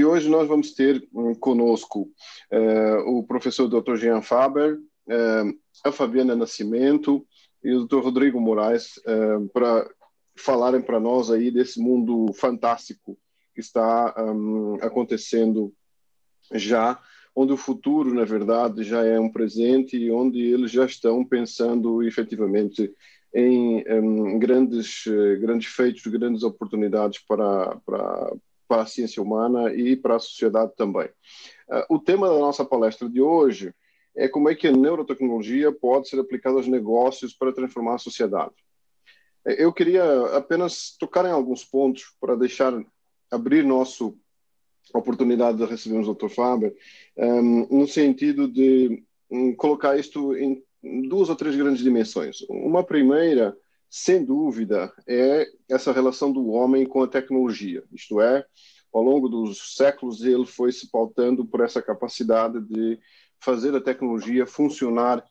E hoje nós vamos ter um, conosco uh, o professor Dr. Jean Faber, uh, a Fabiana Nascimento e o Dr. Rodrigo Moraes uh, para falarem para nós aí desse mundo fantástico que está um, acontecendo já, onde o futuro, na verdade, já é um presente e onde eles já estão pensando efetivamente em um, grandes, grandes feitos, grandes oportunidades para, para, para a ciência humana e para a sociedade também. Uh, o tema da nossa palestra de hoje é como é que a neurotecnologia pode ser aplicada aos negócios para transformar a sociedade. Eu queria apenas tocar em alguns pontos para deixar abrir nossa oportunidade de recebermos o Dr. Faber, um, no sentido de um, colocar isto em duas ou três grandes dimensões. Uma primeira, sem dúvida, é essa relação do homem com a tecnologia. Isto é, ao longo dos séculos, ele foi se pautando por essa capacidade de fazer a tecnologia funcionar,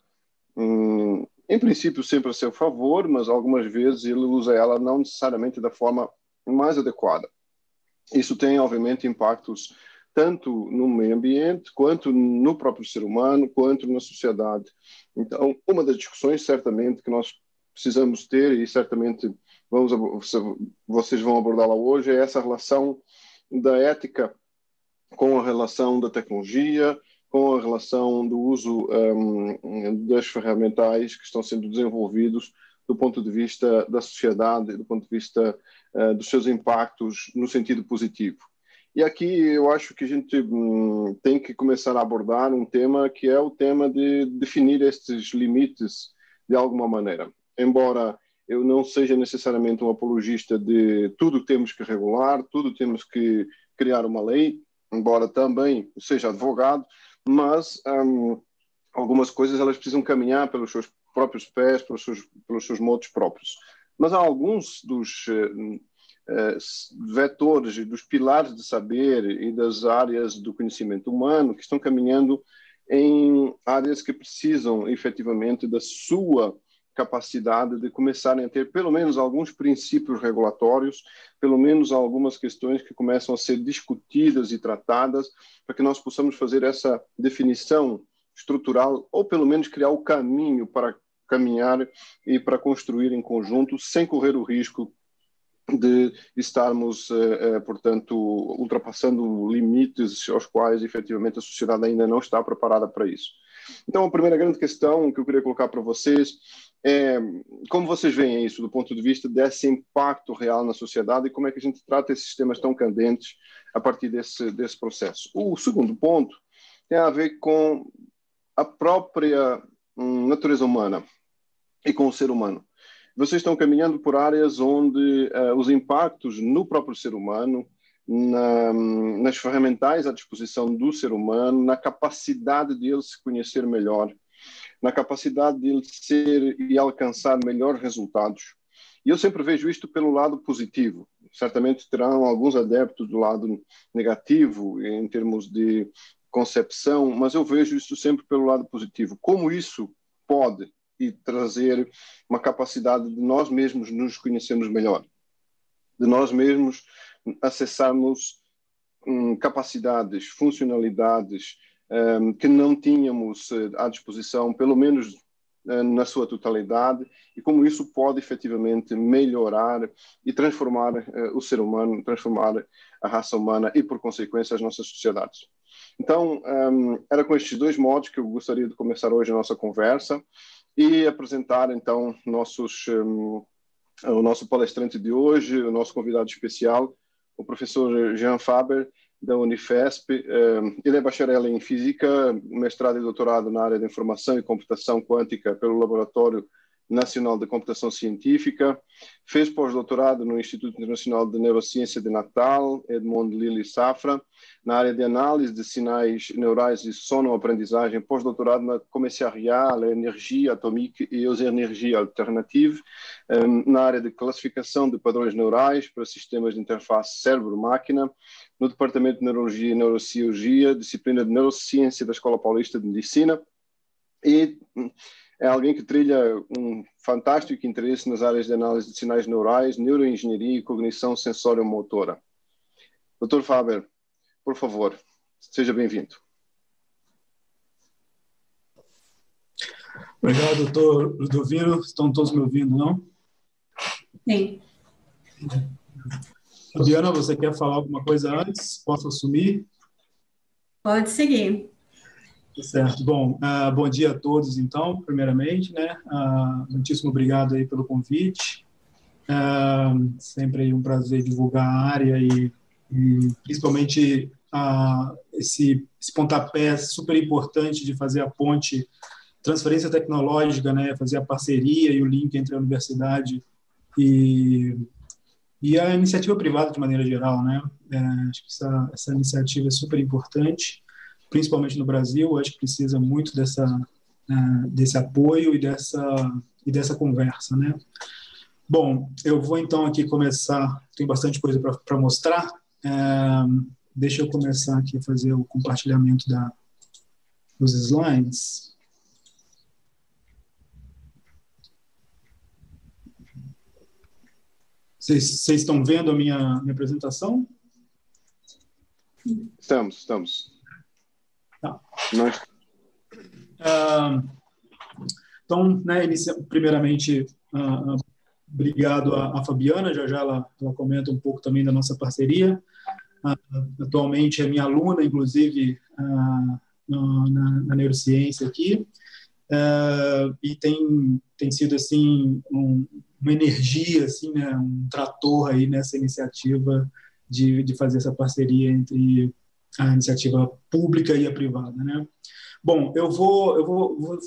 hum, em princípio, sempre a seu favor, mas algumas vezes ele usa ela não necessariamente da forma mais adequada. Isso tem, obviamente, impactos tanto no meio ambiente, quanto no próprio ser humano, quanto na sociedade. Então, uma das discussões, certamente, que nós precisamos ter, e certamente vamos, vocês vão abordá-la hoje, é essa relação da ética com a relação da tecnologia, com a relação do uso um, das ferramentais que estão sendo desenvolvidos do ponto de vista da sociedade, do ponto de vista uh, dos seus impactos no sentido positivo. E aqui eu acho que a gente hum, tem que começar a abordar um tema que é o tema de definir estes limites de alguma maneira. Embora eu não seja necessariamente um apologista de tudo temos que regular, tudo temos que criar uma lei, embora também seja advogado, mas hum, algumas coisas elas precisam caminhar pelos seus próprios pés, pelos seus, pelos seus modos próprios. Mas há alguns dos uh, vetores e dos pilares de saber e das áreas do conhecimento humano que estão caminhando em áreas que precisam efetivamente da sua capacidade de começarem a ter pelo menos alguns princípios regulatórios, pelo menos algumas questões que começam a ser discutidas e tratadas, para que nós possamos fazer essa definição estrutural, ou pelo menos criar o caminho para caminhar e para construir em conjunto, sem correr o risco de estarmos, eh, eh, portanto, ultrapassando limites aos quais efetivamente a sociedade ainda não está preparada para isso. Então, a primeira grande questão que eu queria colocar para vocês é como vocês veem isso do ponto de vista desse impacto real na sociedade e como é que a gente trata esses temas tão candentes a partir desse, desse processo. O segundo ponto tem a ver com a própria hum, natureza humana e com o ser humano. Vocês estão caminhando por áreas onde uh, os impactos no próprio ser humano na, nas ferramentais à disposição do ser humano, na capacidade de ele se conhecer melhor, na capacidade de ele ser e alcançar melhores resultados. E eu sempre vejo isto pelo lado positivo. Certamente terão alguns adeptos do lado negativo em termos de concepção, mas eu vejo isso sempre pelo lado positivo. Como isso pode e trazer uma capacidade de nós mesmos nos conhecermos melhor, de nós mesmos acessarmos um, capacidades, funcionalidades um, que não tínhamos uh, à disposição, pelo menos uh, na sua totalidade, e como isso pode efetivamente melhorar e transformar uh, o ser humano, transformar a raça humana e, por consequência, as nossas sociedades. Então, um, era com estes dois modos que eu gostaria de começar hoje a nossa conversa e apresentar, então, nossos, um, o nosso palestrante de hoje, o nosso convidado especial, o professor Jean Faber, da Unifesp. Ele é bacharel em Física, mestrado e doutorado na área de Informação e Computação Quântica pelo Laboratório Nacional de Computação Científica, fez pós-doutorado no Instituto Internacional de Neurociência de Natal, Edmond Lilly Safra, na área de análise de sinais neurais e sonoaprendizagem, pós-doutorado na Commissariat Energia Atomique e aux Energies Alternatives, na área de classificação de padrões neurais para sistemas de interface cérebro-máquina, no Departamento de Neurologia e Neurocirurgia, disciplina de Neurociência da Escola Paulista de Medicina, e é alguém que trilha um fantástico interesse nas áreas de análise de sinais neurais, neuroengenharia e cognição sensório-motora. Dr. Faber, por favor, seja bem-vindo. Obrigado, doutor Ludovino. Estão todos me ouvindo, não? Sim. Diana, você quer falar alguma coisa antes? Posso assumir? Pode seguir. Tá certo. Bom, uh, bom dia a todos, então, primeiramente, né? Uh, muitíssimo obrigado aí pelo convite. Uh, sempre um prazer divulgar a área e, e principalmente uh, esse, esse pontapé super importante de fazer a ponte transferência tecnológica, né, fazer a parceria e o link entre a universidade e, e a iniciativa privada de maneira geral, né? É, acho que essa, essa iniciativa é super importante, principalmente no Brasil. Acho que precisa muito dessa uh, desse apoio e dessa e dessa conversa, né? Bom, eu vou então aqui começar. Tem bastante coisa para mostrar. É, deixa eu começar aqui a fazer o compartilhamento da, dos slides. Vocês estão vendo a minha, minha apresentação? Estamos, estamos. Tá. Ah, então, né, inicia, primeiramente, ah, ah, obrigado à, Fabiana, já já ela, ela, comenta um pouco também da nossa parceria. atualmente é minha aluna, inclusive, na, na, neurociência aqui, e tem, tem sido, assim, um, uma energia, assim, né, um trator aí nessa iniciativa de, de fazer essa parceria entre a iniciativa pública e a privada, né? Bom, eu vou eu vou, vou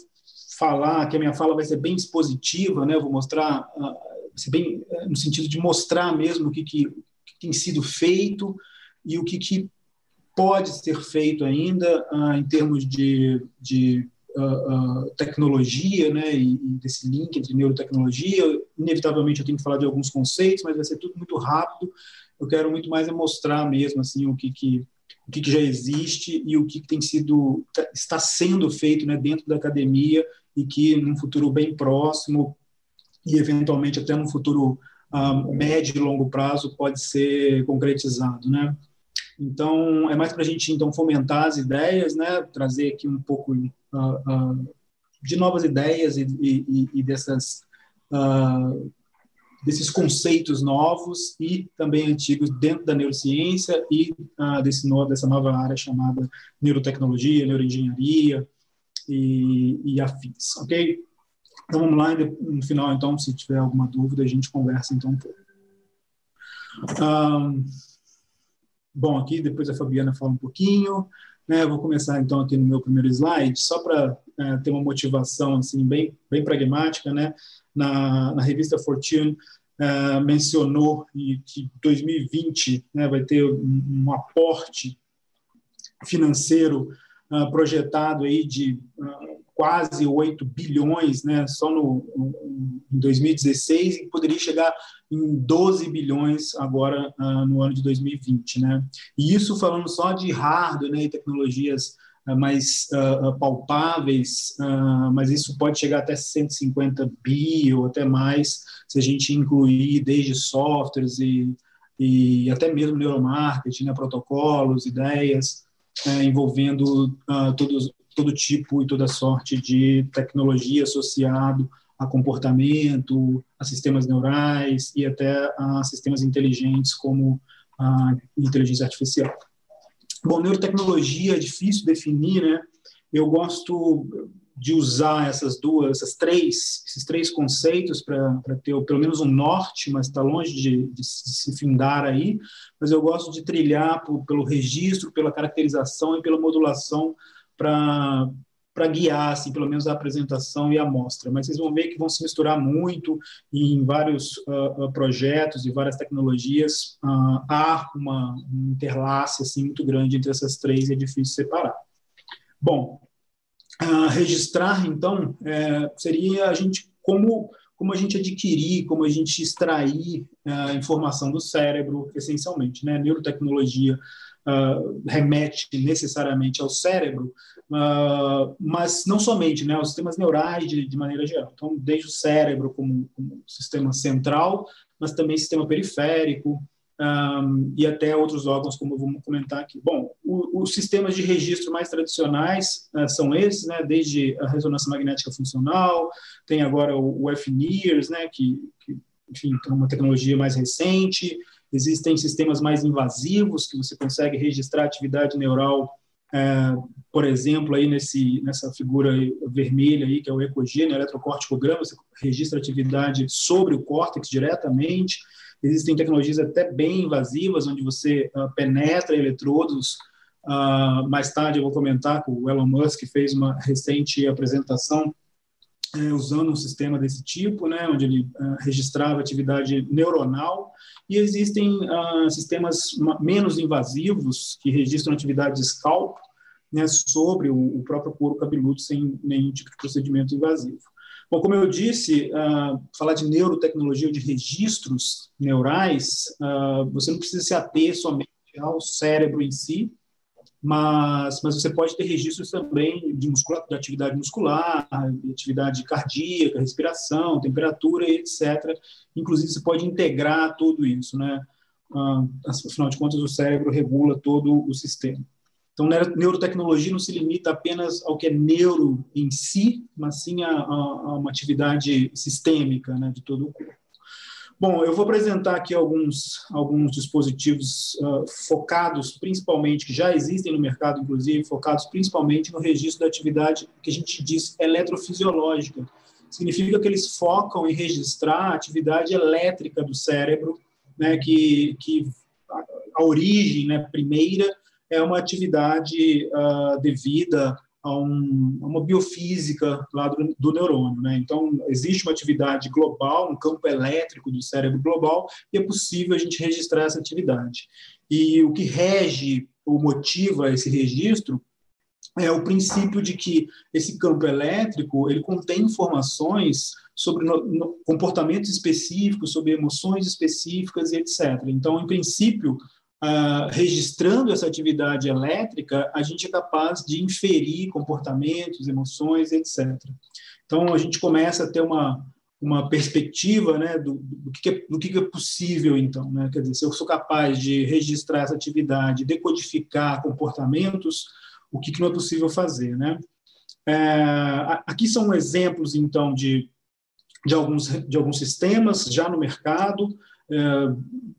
falar que a minha fala vai ser bem expositiva, né? Eu vou mostrar uh, bem uh, no sentido de mostrar mesmo o que, que, que tem sido feito e o que, que pode ser feito ainda uh, em termos de, de uh, uh, tecnologia, né, e, e, desse link entre neurotecnologia. Inevitavelmente eu tenho que falar de alguns conceitos, mas vai ser tudo muito rápido. Eu quero muito mais é mostrar mesmo assim o que, que o que, que já existe e o que, que tem sido está sendo feito, né, dentro da academia e que num futuro bem próximo e eventualmente até num futuro um, médio e longo prazo pode ser concretizado, né? Então, é mais para a gente então fomentar as ideias, né? trazer aqui um pouco uh, uh, de novas ideias e, e, e dessas, uh, desses conceitos novos e também antigos dentro da neurociência e desse no, dessa nova área chamada neurotecnologia, neuroengenharia e, e afins, ok? Então, vamos lá, no final, então, se tiver alguma dúvida, a gente conversa então um pouco. Bom, aqui depois a Fabiana fala um pouquinho. Né? Vou começar então aqui no meu primeiro slide, só para é, ter uma motivação assim bem, bem pragmática. Né? Na, na revista Fortune é, mencionou que 2020 né, vai ter um, um aporte financeiro uh, projetado aí de uh, quase 8 bilhões né, só no, em 2016 e poderia chegar em 12 bilhões agora no ano de 2020. Né? E isso falando só de hardware né, e tecnologias mais uh, palpáveis, mas isso pode chegar até 150 bi ou até mais se a gente incluir desde softwares e, e até mesmo neuromarketing, né, protocolos, ideias, envolvendo todos, todo tipo e toda sorte de tecnologia associado a comportamento, a sistemas neurais e até a sistemas inteligentes como a inteligência artificial. Bom, neurotecnologia é difícil definir, né? Eu gosto de usar essas duas, essas três, esses três conceitos para ter pelo menos um norte, mas está longe de, de, se findar aí. Mas eu gosto de trilhar por, pelo registro, pela caracterização e pela modulação para para guiar, assim, pelo menos a apresentação e a mostra. Mas vocês vão ver que vão se misturar muito em vários uh, projetos e várias tecnologias. Uh, há uma, um interlace assim, muito grande entre essas três e é difícil separar. Bom, uh, registrar, então, é, seria a gente como como a gente adquirir, como a gente extrair a informação do cérebro, essencialmente, né? Neurotecnologia uh, remete necessariamente ao cérebro, uh, mas não somente, né, os sistemas neurais de, de maneira geral. Então, desde o cérebro como, como sistema central, mas também sistema periférico, um, e até outros órgãos, como vamos comentar aqui. Bom, os sistemas de registro mais tradicionais uh, são esses, né, desde a ressonância magnética funcional, tem agora o, o FNIRS, né, que, que, enfim, é uma tecnologia mais recente, existem sistemas mais invasivos, que você consegue registrar atividade neural, uh, por exemplo, aí nesse, nessa figura vermelha aí, que é o ecogênio, eletrocorticograma, você registra atividade sobre o córtex diretamente, Existem tecnologias até bem invasivas, onde você uh, penetra eletrodos. Uh, mais tarde eu vou comentar que o Elon Musk fez uma recente apresentação uh, usando um sistema desse tipo, né, onde ele ah, registrava atividade neuronal. E existem sistemas menos invasivos que registram atividade de scalp, né, sobre o, o próprio couro cabeludo sem nenhum tipo de procedimento invasivo. Bom, como eu disse, uh, falar de neurotecnologia ou de registros neurais, uh, você não precisa se ater somente ao cérebro em si, mas, mas você pode ter registros também de, muscula, de atividade muscular, de atividade cardíaca, respiração, temperatura, etc. Inclusive, você pode integrar tudo isso, né? Uh, afinal de contas, o cérebro regula todo o sistema. Então, neurotecnologia não se limita apenas ao que é neuro em si, mas sim a, a, a uma atividade sistêmica né, de todo o corpo. Bom, eu vou apresentar aqui alguns, alguns dispositivos uh, focados principalmente, que já existem no mercado, inclusive, focados principalmente no registro da atividade que a gente diz eletrofisiológica. Significa que eles focam em registrar a atividade elétrica do cérebro, né, que, que a, origem né, primeira é uma atividade uh, devida a, um, a, uma biofísica lá do, do, neurônio. Né? Então, existe uma atividade global, um campo elétrico do cérebro global, e é possível a gente registrar essa atividade. E o que rege ou motiva esse registro é o princípio de que esse campo elétrico ele contém informações sobre no, no, comportamentos específicos, sobre emoções específicas e etc. Então, em princípio, Uh, registrando essa atividade elétrica, a gente é capaz de inferir comportamentos, emoções, etc. Então, a gente começa a ter uma, uma perspectiva né, do, do, que, é, do que é possível, então. Né? Quer dizer, se eu sou capaz de registrar essa atividade, decodificar comportamentos, o que, que não é possível fazer. Né? É, aqui são exemplos, então, de, de, alguns, de alguns sistemas já no mercado,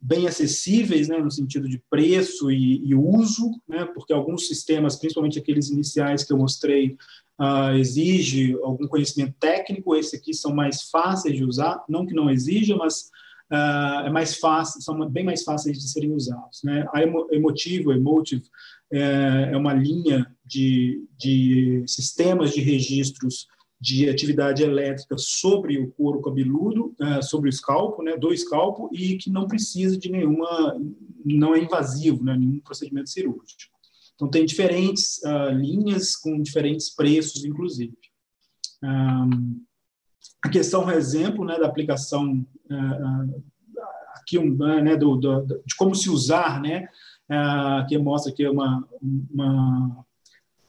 bem acessíveis, né, no sentido de preço e, e, uso, né, porque alguns sistemas, principalmente aqueles iniciais que eu mostrei, uh, exige algum conhecimento técnico. Esses aqui são mais fáceis de usar, não que não exija, mas uh, é mais fácil, são bem mais fáceis de serem usados. Né? A Emotivo, Emotive, é, é uma linha de, de sistemas de registros de atividade elétrica sobre o couro cabeludo, é, sobre o escalpo, né, do escalpo, e que não precisa de nenhuma, não é invasivo, né, nenhum procedimento cirúrgico. Então, tem diferentes uh, linhas com diferentes preços, inclusive. Um, a questão, por exemplo, né, da aplicação, uh, aqui um, né, do, do, de como se usar, né, uh, que mostra aqui uma, uma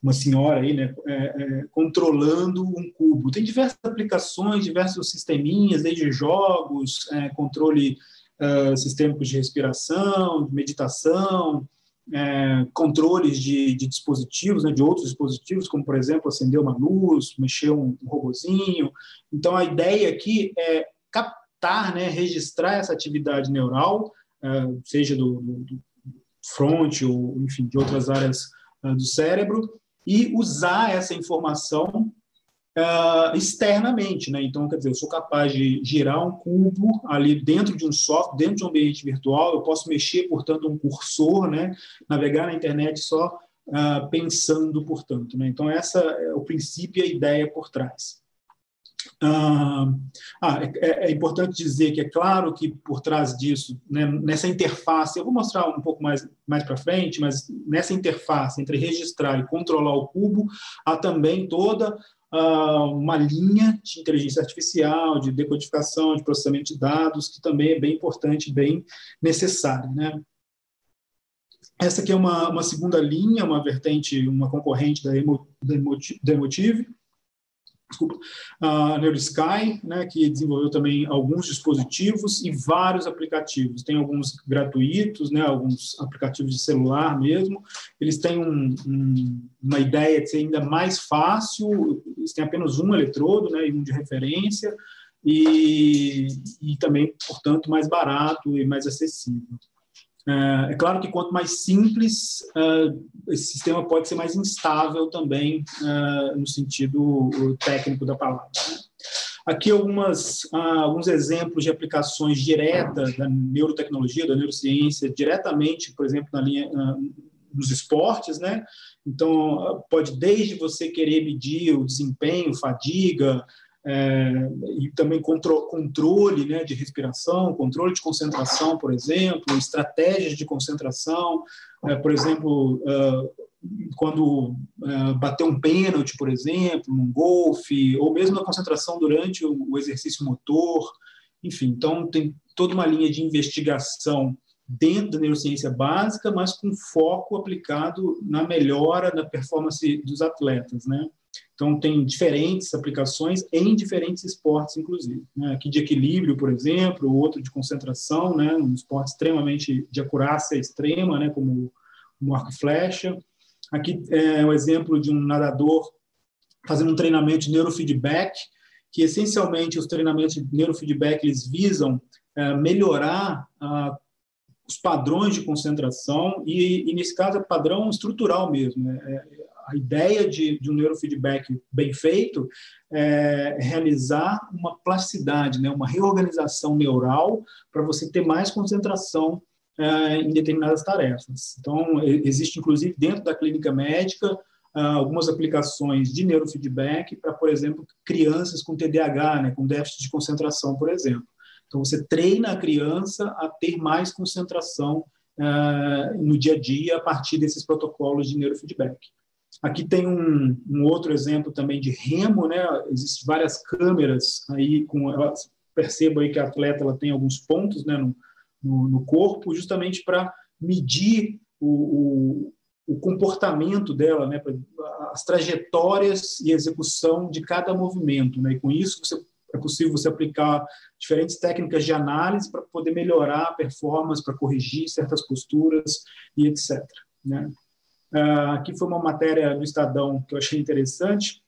uma senhora aí, né, é, é, controlando um cubo. Tem diversas aplicações, diversos sisteminhas, desde jogos, é, controle uh, sistêmico de respiração, de meditação, é, controles de, de dispositivos, né, de outros dispositivos, como, por exemplo, acender uma luz, mexer um, um robozinho. Então, a ideia aqui é captar, né, registrar essa atividade neural, uh, seja do, do, front ou, enfim, de outras áreas uh, do cérebro, e usar essa informação uh, externamente, né? Então, quer dizer, eu sou capaz de girar um cubo ali dentro de um software, dentro de um ambiente virtual, eu posso mexer, portanto, um cursor, né? Navegar na internet só uh, pensando, portanto, né? Então, essa é o princípio e a ideia por trás. Ah, ah é, é, importante dizer que é claro que por trás disso, né, nessa interface, eu vou mostrar um pouco mais, mais para frente, mas nessa interface entre registrar e controlar o cubo, há também toda ah, uma linha de inteligência artificial, de decodificação, de processamento de dados, que também é bem importante, bem necessária. Né? Essa aqui é uma, uma segunda linha, uma vertente, uma concorrente da, Emo, da Emotive, desculpa, a NeuroSky, né, que desenvolveu também alguns dispositivos e vários aplicativos. Tem alguns gratuitos, né, alguns aplicativos de celular mesmo. Eles têm um, um, uma ideia de ser ainda mais fácil, eles têm apenas um eletrodo né, e um de referência, e, e também, portanto, mais barato e mais acessível. É, é claro que quanto mais simples, é, esse sistema pode ser mais instável também, é, no sentido técnico da palavra. Né? Aqui algumas, alguns exemplos de aplicações diretas da neurotecnologia, da neurociência, diretamente, por exemplo, na linha nos esportes, né? Então, pode desde você querer medir o desempenho, fadiga, é, e também contro controle né, de respiração, controle de concentração, por exemplo, estratégias de concentração, é, por exemplo, uh, quando uh, bater um pênalti, por exemplo, num golfe, ou mesmo na concentração durante o, o exercício motor, enfim, então tem toda uma linha de investigação dentro da neurociência básica, mas com foco aplicado na melhora da performance dos atletas, né? Então, tem diferentes aplicações em diferentes esportes, inclusive. Né? Aqui de equilíbrio, por exemplo, outro de concentração, né? um esporte extremamente de acurácia extrema, né? como o arco e flecha. Aqui é o exemplo de um nadador fazendo um treinamento de neurofeedback, que essencialmente os treinamentos de neurofeedback eles visam é, melhorar a os padrões de concentração, e, e, nesse caso é padrão estrutural mesmo. Né? A ideia de, de, um neurofeedback bem feito é realizar uma plasticidade, né? uma reorganização neural para você ter mais concentração é, em determinadas tarefas. Então, existe inclusive dentro da clínica médica algumas aplicações de neurofeedback para, por exemplo, crianças com TDAH, né? com déficit de concentração, por exemplo. Então, você treina a criança a ter mais concentração uh, no dia a dia a partir desses protocolos de neurofeedback. Aqui tem um, um outro exemplo também de remo, né? Existem várias câmeras aí, com, percebo aí que a atleta ela tem alguns pontos né, no, no, no corpo, justamente para medir o, o, o, comportamento dela, né, as trajetórias e execução de cada movimento. Né? E com isso você é possível você aplicar diferentes técnicas de análise para poder melhorar a performance, para corrigir certas posturas e etc. Né? Aqui foi uma matéria do Estadão que eu achei interessante,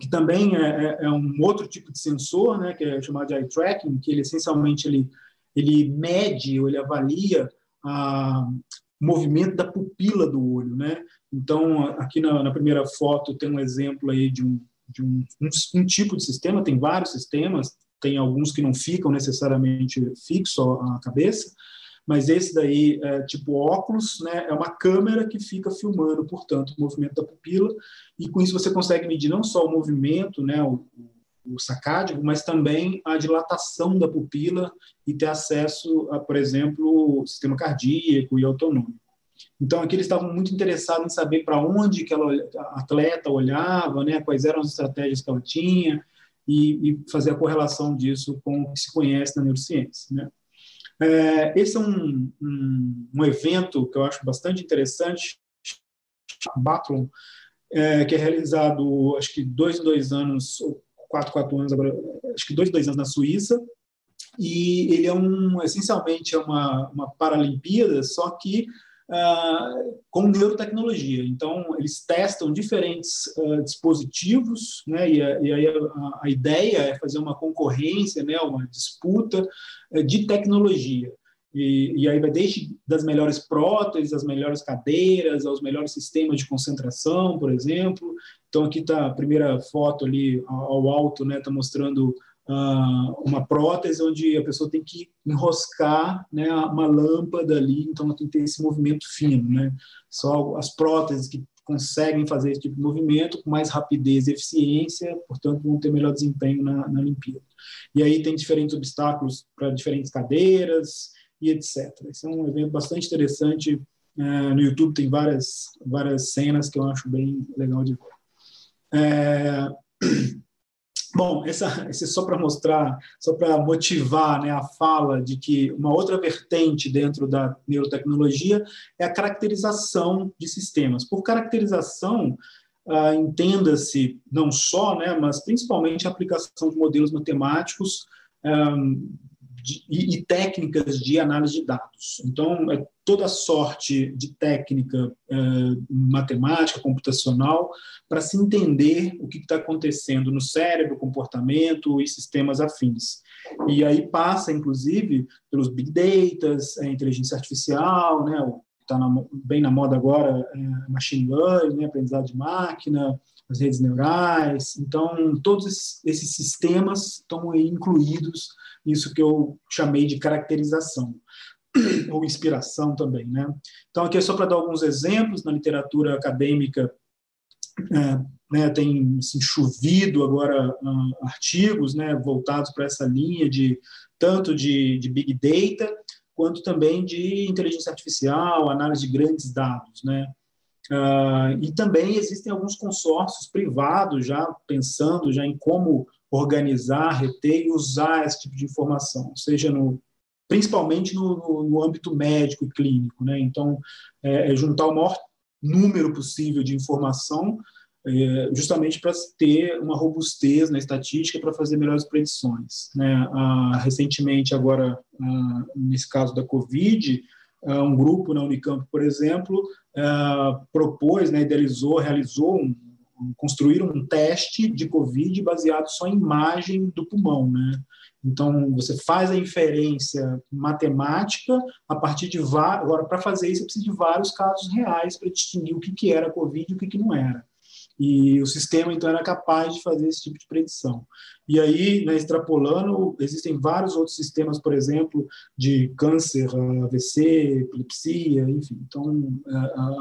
que também é, é, é, um outro tipo de sensor, né, que é chamado de eye tracking, que ele essencialmente ele, ele mede ou ele avalia o movimento da pupila do olho, né? Então, aqui na, na primeira foto tem um exemplo aí de um de um, um, um, tipo de sistema, tem vários sistemas, tem alguns que não ficam necessariamente fixo à cabeça, mas esse daí, é, tipo óculos, né, é uma câmera que fica filmando, portanto, o movimento da pupila, e com isso você consegue medir não só o movimento, né, o, o sacádico, mas também a dilatação da pupila e ter acesso a, por exemplo, sistema cardíaco e autônomo. Então, aqui eles estavam muito interessados em saber para onde que ela, a atleta olhava, né, quais eram as estratégias que ela tinha, e, e fazer a correlação disso com o que se conhece na neurociência. Né? É, esse é um, um, um, evento que eu acho bastante interessante, Bathlon, é, que é realizado, acho que dois em dois anos, ou quatro, quatro anos agora, acho que dois em dois anos na Suíça, e ele é um, essencialmente é uma, uma Paralimpíada, só que uh, com neurotecnologia. Então, eles testam diferentes uh, dispositivos, né, e, a, e aí a, a, ideia é fazer uma concorrência, né, uma disputa uh, de tecnologia. E, e, aí vai desde das melhores próteses, as melhores cadeiras, aos melhores sistemas de concentração, por exemplo. Então aqui está a primeira foto ali ao alto, né, está mostrando uma prótese onde a pessoa tem que enroscar né, uma lâmpada ali, então ela tem que ter esse movimento fino. Né? Só as próteses que conseguem fazer esse tipo de movimento com mais rapidez e eficiência, portanto, vão ter melhor desempenho na, na Olimpíada. E aí tem diferentes obstáculos para diferentes cadeiras e etc. Esse é um evento bastante interessante. Uh, no YouTube tem várias, várias cenas que eu acho bem legal de ver. É... Bom, essa, esse é só para mostrar, só para motivar né, a fala de que uma outra vertente dentro da neurotecnologia é a caracterização de sistemas. Por caracterização, uh, entenda-se não só, né, mas principalmente a aplicação de modelos matemáticos um, de, e, e, técnicas de análise de dados. Então, é toda sorte de técnica é, matemática, computacional, para se entender o que está acontecendo no cérebro, comportamento e sistemas afins. E aí passa, inclusive, pelos big data, a inteligência artificial, né, está bem na moda agora, é, machine learning, né, aprendizado de máquina, as redes neurais. Então, todos esses, sistemas estão incluídos nisso que eu chamei de caracterização ou inspiração também, né? Então aqui é só para dar alguns exemplos na literatura acadêmica é, né, tem assim, chovido agora uh, artigos né, voltados para essa linha de tanto de, de big data quanto também de inteligência artificial, análise de grandes dados, né? Uh, e também existem alguns consórcios privados já pensando já em como organizar, reter e usar esse tipo de informação, seja no principalmente no, no, âmbito médico e clínico, né? Então, é, é juntar o maior número possível de informação, é, justamente para ter uma robustez na estatística para fazer melhores predições. Né? Ah, recentemente, agora, ah, nesse caso da Covid, um grupo na Unicamp, por exemplo, ah, propôs, né, idealizou, realizou um, construir um teste de Covid baseado só em imagem do pulmão, né? Então, você faz a inferência matemática a partir de vários. Agora, para fazer isso, você precisa de vários casos reais para distinguir o que, que era Covid e o que, que não era. E o sistema, então, era capaz de fazer esse tipo de predição. E aí, né, extrapolando, existem vários outros sistemas, por exemplo, de câncer, AVC, epilepsia, enfim. Então,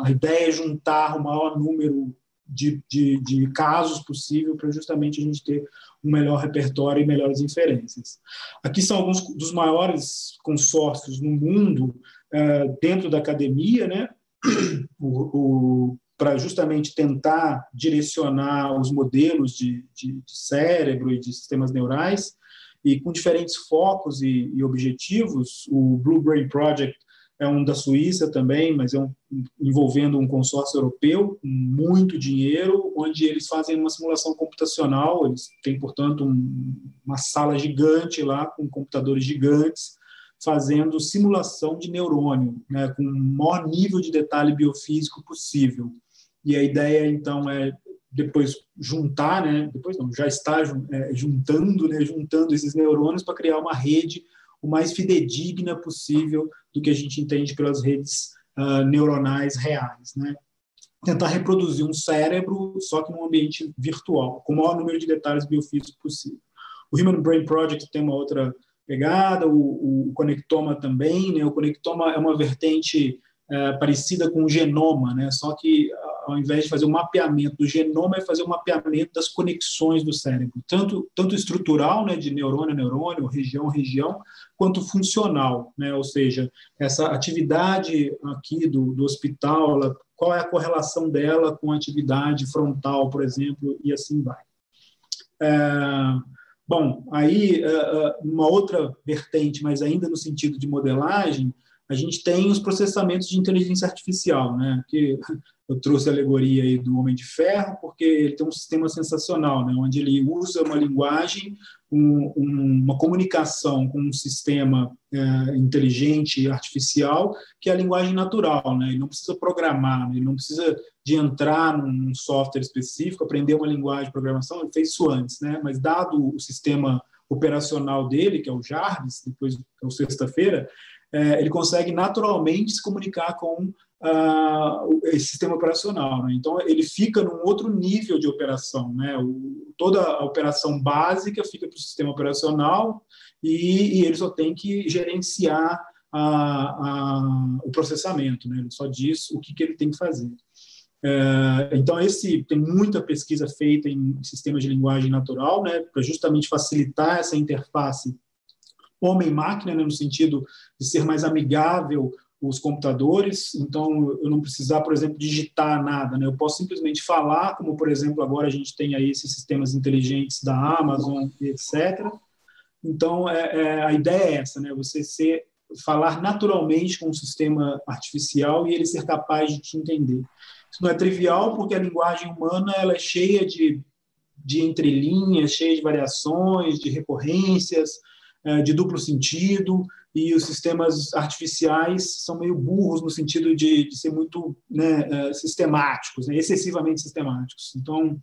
a, ideia é juntar o maior número de, de, de casos possível para justamente a gente ter um melhor repertório e melhores inferências. Aqui são alguns dos maiores consórcios no mundo uh, dentro da academia, né? o, o para justamente tentar direcionar os modelos de, de, de, cérebro e de sistemas neurais, e com diferentes focos e, e objetivos. O Blue Brain Project é um da Suíça também, mas é um, envolvendo um consórcio europeu com muito dinheiro, onde eles fazem uma simulação computacional, eles têm, portanto, um, uma sala gigante lá com computadores gigantes, fazendo simulação de neurônio, né, com o maior nível de detalhe biofísico possível. E a ideia, então, é depois juntar, né, depois não, já está é, juntando, né, juntando esses neurônios para criar uma rede o mais fidedigna possível do que a gente entende pelas redes uh, neuronais reais, né? Tentar reproduzir um cérebro, só que num ambiente virtual, com o maior número de detalhes biofísicos possível. O Human Brain Project tem uma outra pegada, o, o conectoma também, né? O conectoma é uma vertente é, parecida com o genoma, né? Só que ao invés de fazer um mapeamento do genoma, é fazer um mapeamento das conexões do cérebro, tanto, tanto estrutural, né, de neurônio a neurônio, região a região, quanto funcional, né, ou seja, essa atividade aqui do, do hospital, ela, qual é a correlação dela com a atividade frontal, por exemplo, e assim vai. É, bom, aí, é, é, uma outra vertente, mas ainda no sentido de modelagem, a gente tem os processamentos de inteligência artificial, né? Que eu trouxe a alegoria aí do Homem de Ferro, porque ele tem um sistema sensacional, né? Onde ele usa uma linguagem, um, um, uma comunicação com um sistema é, inteligente artificial, que é a linguagem natural, né? Ele não precisa programar, né? ele não precisa de entrar num software específico, aprender uma linguagem de programação, ele fez isso antes, né? Mas dado o sistema operacional dele, que é o Jarvis, depois é o sexta-feira, é, ele consegue naturalmente se comunicar com uh, esse sistema operacional. Né? Então, ele fica num outro nível de operação. Né? O, toda a operação básica fica para o sistema operacional e, e, ele só tem que gerenciar a, a, o processamento. Né? Ele só diz o que, que ele tem que fazer. É, então, esse tem muita pesquisa feita em sistemas de linguagem natural, né, para justamente facilitar essa interface homem-máquina, né, no sentido de ser mais amigável os computadores, então eu não precisar, por exemplo, digitar nada, né? Eu posso simplesmente falar, como por exemplo agora a gente tem aí esses sistemas inteligentes da Amazon, etc. Então é, é, a ideia é essa, né? Você ser falar naturalmente com um sistema artificial e ele ser capaz de te entender. Isso não é trivial porque a linguagem humana ela é cheia de, de entrelinhas, cheia de variações, de recorrências, é, de duplo sentido, e os sistemas artificiais são meio burros no sentido de, de ser muito né, é, sistemáticos, né, excessivamente sistemáticos. Então,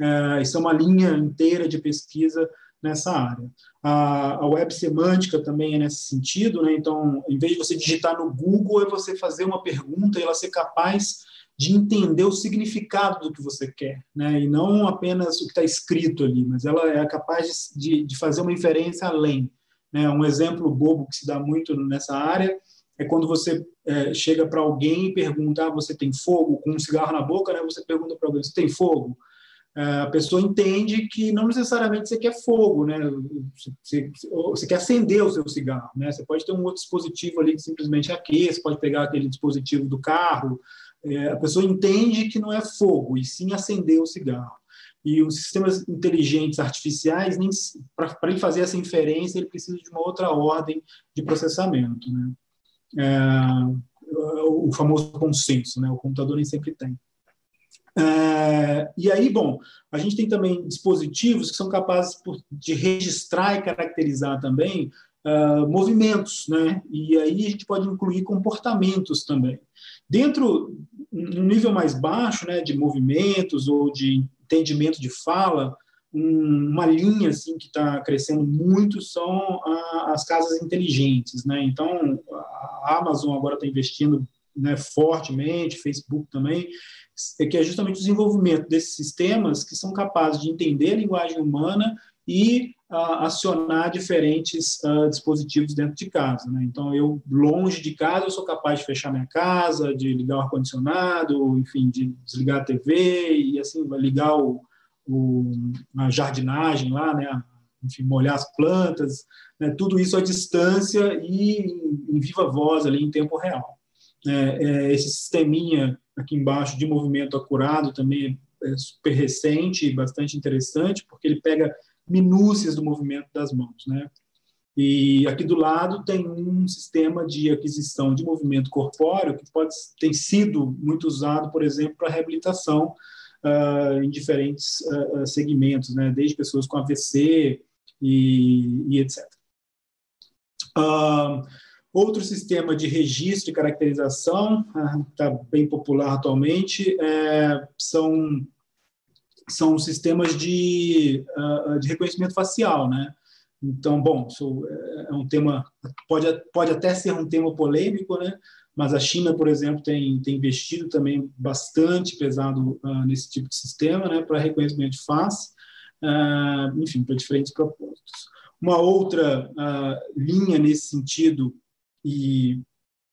é, isso é uma linha inteira de pesquisa nessa área. A, a web semântica também é nesse sentido, né? então, em vez de você digitar no Google, é você fazer uma pergunta e ela ser capaz de entender o significado do que você quer, né? e não apenas o que está escrito ali, mas ela é capaz de, de fazer uma inferência além. Né? Um exemplo bobo que se dá muito nessa área é quando você é, chega para alguém e pergunta: ah, você tem fogo? Com um cigarro na boca, né? você pergunta para alguém: você tem fogo? É, a pessoa entende que não necessariamente você quer fogo, né? Você, você, quer acender o seu cigarro, né? Você pode ter um outro dispositivo ali que simplesmente aquece, pode pegar aquele dispositivo do carro. É, a pessoa entende que não é fogo, e sim acender o cigarro. E os sistemas inteligentes artificiais, para ele fazer essa inferência, ele precisa de uma outra ordem de processamento, né? É, o famoso consenso, né? O computador nem sempre tem. É, e aí, bom, a gente tem também dispositivos que são capazes de registrar e caracterizar também uh, movimentos, né? E aí a gente pode incluir comportamentos também. Dentro, no nível mais baixo, né, de movimentos ou de entendimento de fala, um, uma linha assim que está crescendo muito são a, as casas inteligentes, né? Então, a Amazon agora está investindo né, fortemente, Facebook também, é que é justamente o desenvolvimento desses sistemas que são capazes de entender a linguagem humana e acionar diferentes uh, dispositivos dentro de casa. Né? Então, eu, longe de casa, eu sou capaz de fechar minha casa, de ligar o ar-condicionado, enfim, de desligar a TV e, assim, ligar o, o, a jardinagem lá, né? enfim, molhar as plantas, né? tudo isso à distância e em, em viva voz ali em tempo real. É, é, esse sisteminha aqui embaixo de movimento acurado também é super recente e bastante interessante, porque ele pega minúcias do movimento das mãos, né? E aqui do lado tem um sistema de aquisição de movimento corpóreo que pode ter sido muito usado, por exemplo, para reabilitação uh, em diferentes uh, segmentos, né? Desde pessoas com AVC e, e etc. Uh, Outro sistema de registro e caracterização, está bem popular atualmente, é, são, são sistemas de, uh, de reconhecimento facial, né? Então, bom, isso é um tema, pode, pode até ser um tema polêmico, né? Mas a China, por exemplo, tem, tem investido também bastante pesado uh, nesse tipo de sistema, né? Para reconhecimento de face, uh, enfim, para diferentes propósitos. Uma outra linha nesse sentido e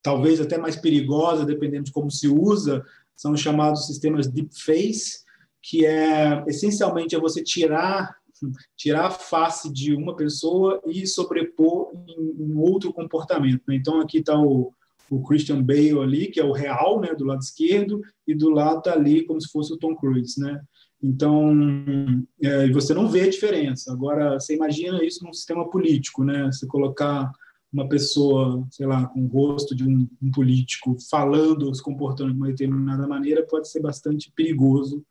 talvez até mais perigosa, dependendo de como se usa, são os chamados sistemas deepface, que é essencialmente é você tirar tirar a face de uma pessoa e sobrepor em, outro comportamento. Né? Então aqui está o, o Christian Bale ali, que é o real, né, do lado esquerdo, e do lado está ali como se fosse o Tom Cruise, né? Então, é, você não vê a diferença. Agora, você imagina isso num sistema político, né? Você colocar uma pessoa, sei lá, com o rosto de um, um político falando se comportando de uma determinada maneira pode ser bastante perigoso,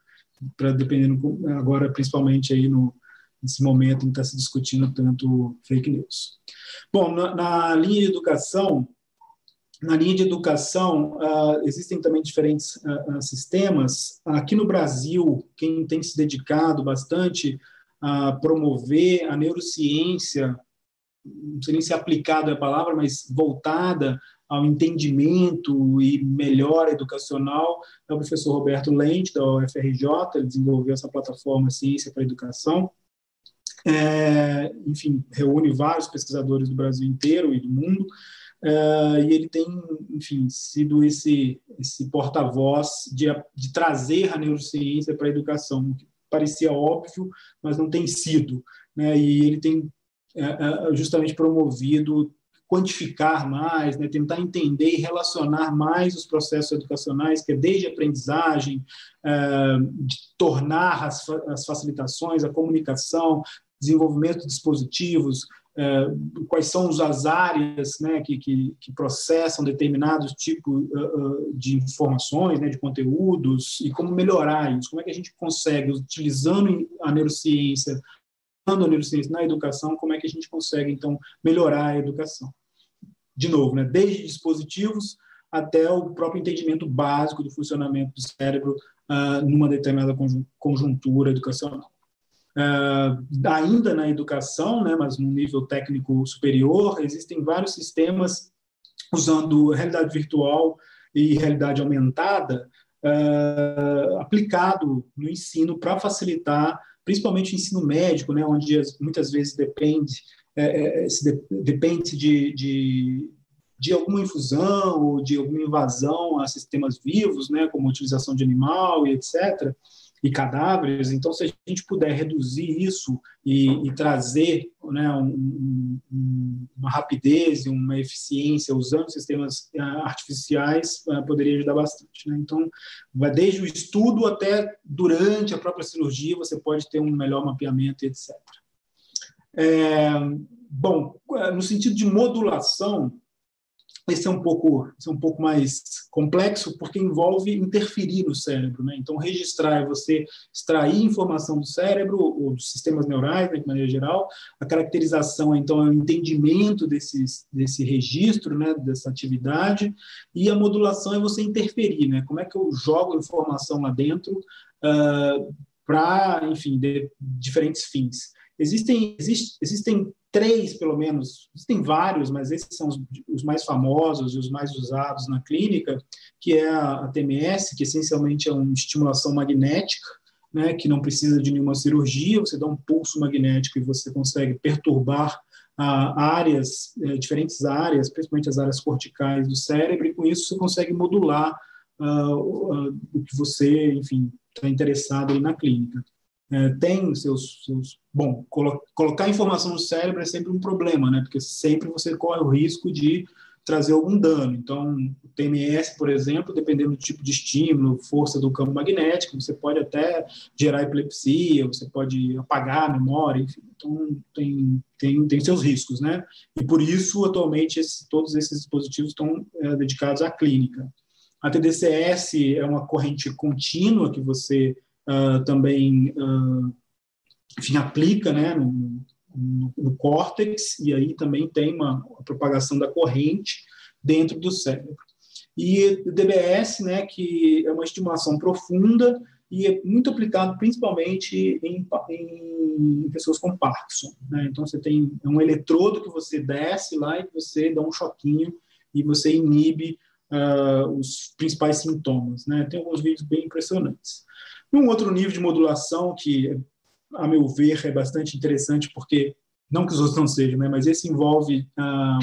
para dependendo agora principalmente aí no nesse momento em que está se discutindo tanto fake news. Bom, na, na linha de educação, na linha de educação, uh, existem também diferentes uh, sistemas. Aqui no Brasil, quem tem se dedicado bastante a promover a neurociência não sei nem se aplicada é a palavra, mas voltada ao entendimento e melhora educacional, é o professor Roberto Lente, da UFRJ, ele desenvolveu essa plataforma Ciência para Educação, é, enfim, reúne vários pesquisadores do Brasil inteiro e do mundo, é, e ele tem, enfim, sido esse, esse porta-voz de, de trazer a neurociência para a educação, que parecia óbvio, mas não tem sido, né, e ele tem é, é, justamente promovido quantificar mais, né, tentar entender e relacionar mais os processos educacionais, que é desde aprendizagem, é, de tornar as, as facilitações, a comunicação, desenvolvimento de dispositivos, é, quais são as áreas né, que, que, que, processam determinados tipos uh, de informações, né, de conteúdos, e como melhorar isso, como é que a gente consegue, utilizando a neurociência, usando a neurociência na educação, como é que a gente consegue, então, melhorar a educação. De novo, né, desde dispositivos até o próprio entendimento básico do funcionamento do cérebro uh, numa determinada conjuntura educacional. Uh, ainda na educação, né, mas no nível técnico superior, existem vários sistemas usando realidade virtual e realidade aumentada uh, aplicado no ensino para facilitar, principalmente o ensino médico, né, onde muitas vezes depende é, é, de, depende de, de, de, alguma infusão ou de alguma invasão a sistemas vivos, né, como utilização de animal e etc e cadáveres. Então, se a gente puder reduzir isso e, e trazer né, um, um, uma rapidez e uma eficiência usando sistemas ah, artificiais, uh, poderia ajudar bastante. Né? Então, vai desde o estudo até durante a própria cirurgia, você pode ter um melhor mapeamento, etc. É, bom, no sentido de modulação, esse é um pouco, esse é um pouco mais complexo porque envolve interferir no cérebro, né? Então registrar é você extrair informação do cérebro ou dos sistemas neurais, né, de maneira geral. A caracterização então é o entendimento desses, desse registro, né, dessa atividade. E a modulação é você interferir, né? Como é que eu jogo informação lá dentro uh, ah, para, enfim, de, diferentes fins. Existem, existe, existem três, pelo menos, existem vários, mas esses são os, os, mais famosos e os mais usados na clínica, que é a, a TMS, que essencialmente é uma estimulação magnética, né, que não precisa de nenhuma cirurgia, você dá um pulso magnético e você consegue perturbar ah, áreas, eh, diferentes áreas, principalmente as áreas corticais do cérebro, e com isso você consegue modular ah, o que você, enfim, está interessado aí na clínica é, tem seus, seus bom colo colocar informação no cérebro é sempre um problema né? Porque sempre você corre o risco de trazer algum dano. Então o TMS por exemplo dependendo do tipo de estímulo força do campo magnético você pode até gerar epilepsia você pode apagar a memória enfim então tem tem, tem seus riscos né? E por isso atualmente esse, todos esses dispositivos estão é, dedicados à clínica. A TDCS é uma corrente contínua que você uh, também uh, enfim, aplica né, no, no, no, córtex, e aí também tem uma propagação da corrente dentro do cérebro. E DBS, né, que é uma estimulação profunda e é muito aplicado principalmente em, em pessoas com Parkinson. Né? Então, você tem um eletrodo que você desce lá e você dá um choquinho e você inibe uh, os principais sintomas. Né? Tem alguns vídeos bem impressionantes. Um outro nível de modulação que, a meu ver, é bastante interessante, porque, não que os outros não sejam, né, mas esse envolve ah,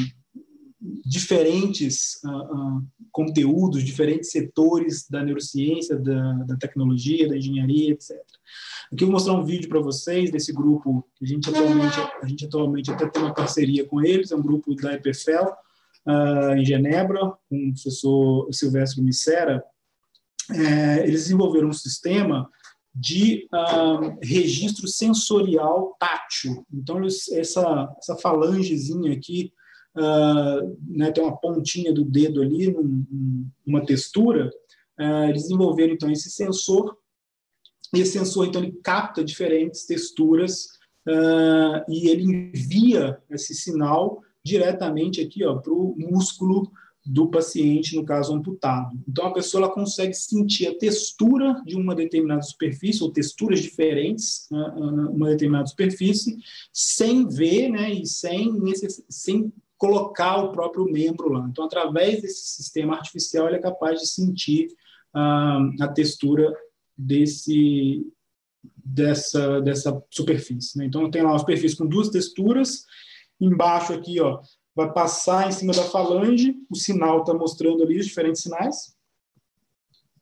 diferentes ah, ah, conteúdos, diferentes setores da neurociência, da, da, tecnologia, da engenharia, etc. Aqui eu vou mostrar um vídeo para vocês desse grupo que a gente atualmente, a gente atualmente até tem uma parceria com eles, é um grupo da EPFL, em Genebra, com o professor Silvestre Missera, é, eles desenvolveram um sistema de uh, registro sensorial tátil. Então, eles, essa, essa falangezinha aqui, uh, né, tem uma pontinha do dedo ali, num, numa textura, uh, eles desenvolveram, então, esse sensor, e esse sensor, então, ele capta diferentes texturas e ele envia esse sinal diretamente aqui para o músculo do paciente, no caso amputado. Então, a pessoa ela consegue sentir a textura de uma determinada superfície, ou texturas diferentes né, uma determinada superfície, sem ver né, e sem, sem colocar o próprio membro lá. Então, através desse sistema artificial, ele é capaz de sentir uh, a textura desse, dessa, dessa superfície. Né? Então, tem lá uma superfície com duas texturas, embaixo aqui, ó, vai passar em cima da falange, o sinal está mostrando ali os diferentes sinais,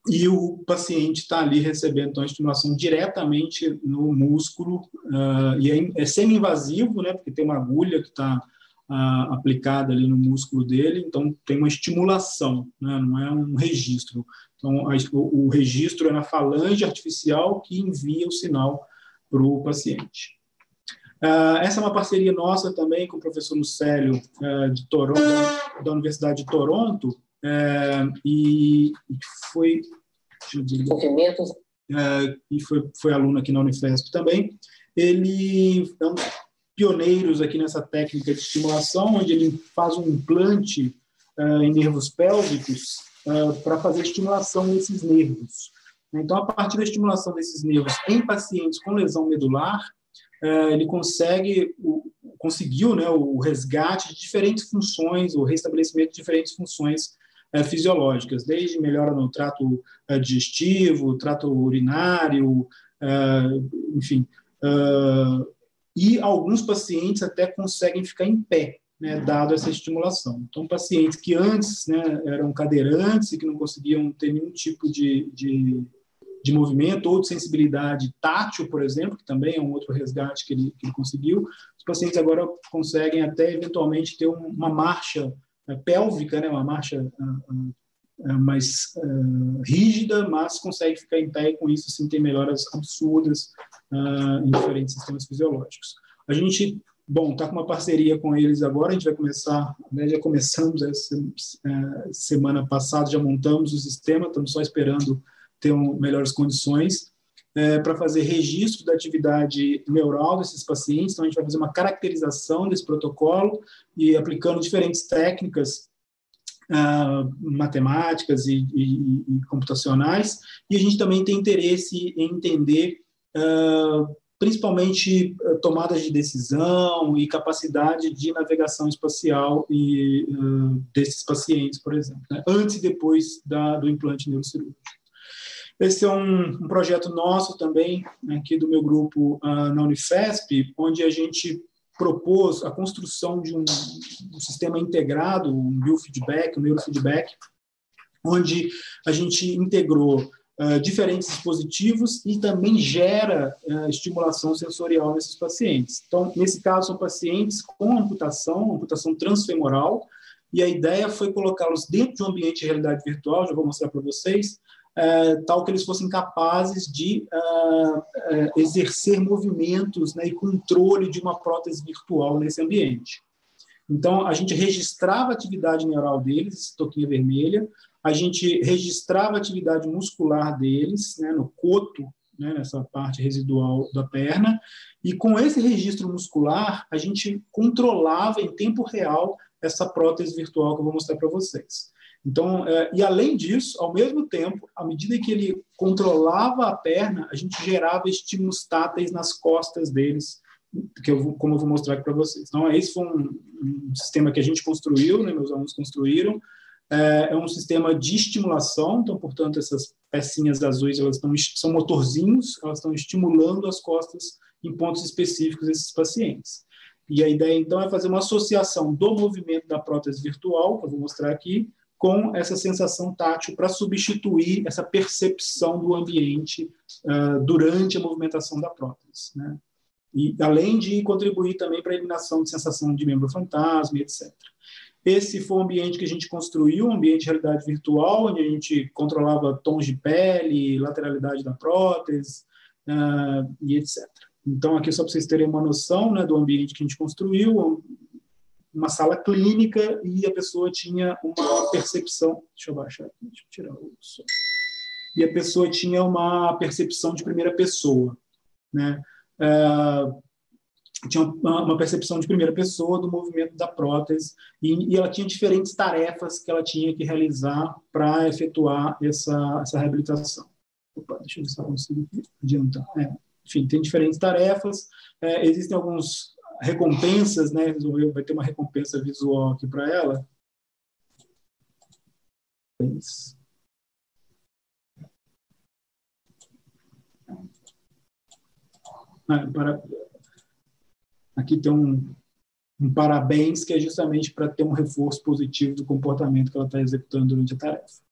e o paciente está ali recebendo então, a estimulação diretamente no músculo, uh, e é, é semi-invasivo, né, porque tem uma agulha que está uh, aplicada ali no músculo dele, então tem uma estimulação, né, não é um registro. Então, a, o, o registro é na falange artificial que envia o sinal para o paciente. Uh, essa é uma parceria nossa também com o professor Lucélio uh, de Toronto, da Universidade de Toronto, uh, e, foi e foi, foi aluno aqui na Unifesp também. Ele é um dos pioneiros aqui nessa técnica de estimulação, onde ele faz um implante em nervos pélvicos para fazer estimulação nesses nervos. Então, a partir da estimulação desses nervos em pacientes com lesão medular, ele consegue conseguiu né, o resgate de diferentes funções, o restabelecimento de diferentes funções é, fisiológicas, desde melhora no trato é, digestivo, trato urinário, enfim. e alguns pacientes até conseguem ficar em pé, né, dado essa estimulação. Então, pacientes que antes né, eram cadeirantes e que não conseguiam ter nenhum tipo de, de de movimento ou de sensibilidade tátil, por exemplo, que também é um outro resgate que ele, que ele conseguiu. Os pacientes agora conseguem até eventualmente ter uma marcha é, pélvica, né, uma marcha uh, uh, mais uh, rígida, mas consegue ficar em pé e com isso sim tem melhoras absurdas em diferentes sistemas fisiológicos. A gente Bom, está com uma parceria com eles agora, a gente vai começar, né, já começamos essa semana passada, já montamos o sistema, estamos só esperando ter um, melhores condições é, para fazer registro da atividade neural desses pacientes. Então, a gente vai fazer uma caracterização desse protocolo e aplicando diferentes técnicas uh, matemáticas e, e, e, computacionais. E a gente também tem interesse em entender uh, principalmente uh, tomadas de decisão e capacidade de navegação espacial e, desses pacientes, por exemplo, né? antes e depois da, do implante neurocirúrgico. Esse é um, um projeto nosso também, aqui do meu grupo uh, na Unifesp, onde a gente propôs a construção de um, um sistema integrado, um biofeedback, um neurofeedback, onde a gente integrou uh, diferentes dispositivos e também gera uh, estimulação sensorial nesses pacientes. Então, nesse caso, são pacientes com amputação, amputação transfemoral, e a ideia foi colocá-los dentro de um ambiente de realidade virtual, já vou mostrar para vocês, é, tal que eles fossem capazes de uh, uh, exercer movimentos né, e controle de uma prótese virtual nesse ambiente. Então, a gente registrava a atividade neural deles, toquinha vermelha, a gente registrava a atividade muscular deles, né, no coto, né, nessa parte residual da perna, e com esse registro muscular, a gente controlava em tempo real essa prótese virtual que eu vou mostrar para vocês. Então, é, e além disso, ao mesmo tempo, à medida que ele controlava a perna, a gente gerava estímulos táteis nas costas deles, que eu, como eu vou mostrar aqui para vocês. Então, esse foi um, um, sistema que a gente construiu, né, meus alunos construíram. É, é, um sistema de estimulação, então, portanto, essas pecinhas azuis elas são motorzinhos, elas estão estimulando as costas em pontos específicos desses pacientes. E a ideia, então, é fazer uma associação do movimento da prótese virtual, que eu vou mostrar aqui, com essa sensação tátil para substituir essa percepção do ambiente uh, durante a movimentação da prótese. Né? E além de contribuir também para a eliminação de sensação de membro fantasma, etc. Esse foi o ambiente que a gente construiu, um ambiente de realidade virtual, onde a gente controlava tons de pele, lateralidade da prótese uh, e etc. Então, aqui só para vocês terem uma noção né, do ambiente que a gente construiu, uma sala clínica e a pessoa tinha uma percepção. Deixa eu baixar aqui, deixa eu tirar o som. E a pessoa tinha uma percepção de primeira pessoa, né? Uh, tinha uma percepção de primeira pessoa do movimento da prótese e, e ela tinha diferentes tarefas que ela tinha que realizar para efetuar essa, essa reabilitação. Opa, deixa eu ver se eu consigo adiantar. É, enfim, tem diferentes tarefas. É, existem alguns recompensas, né? Resolveu, vai ter uma recompensa visual aqui para ela. Ah, para... Aqui tem um, um parabéns que é justamente para ter um reforço positivo do comportamento que ela está executando durante a tarefa.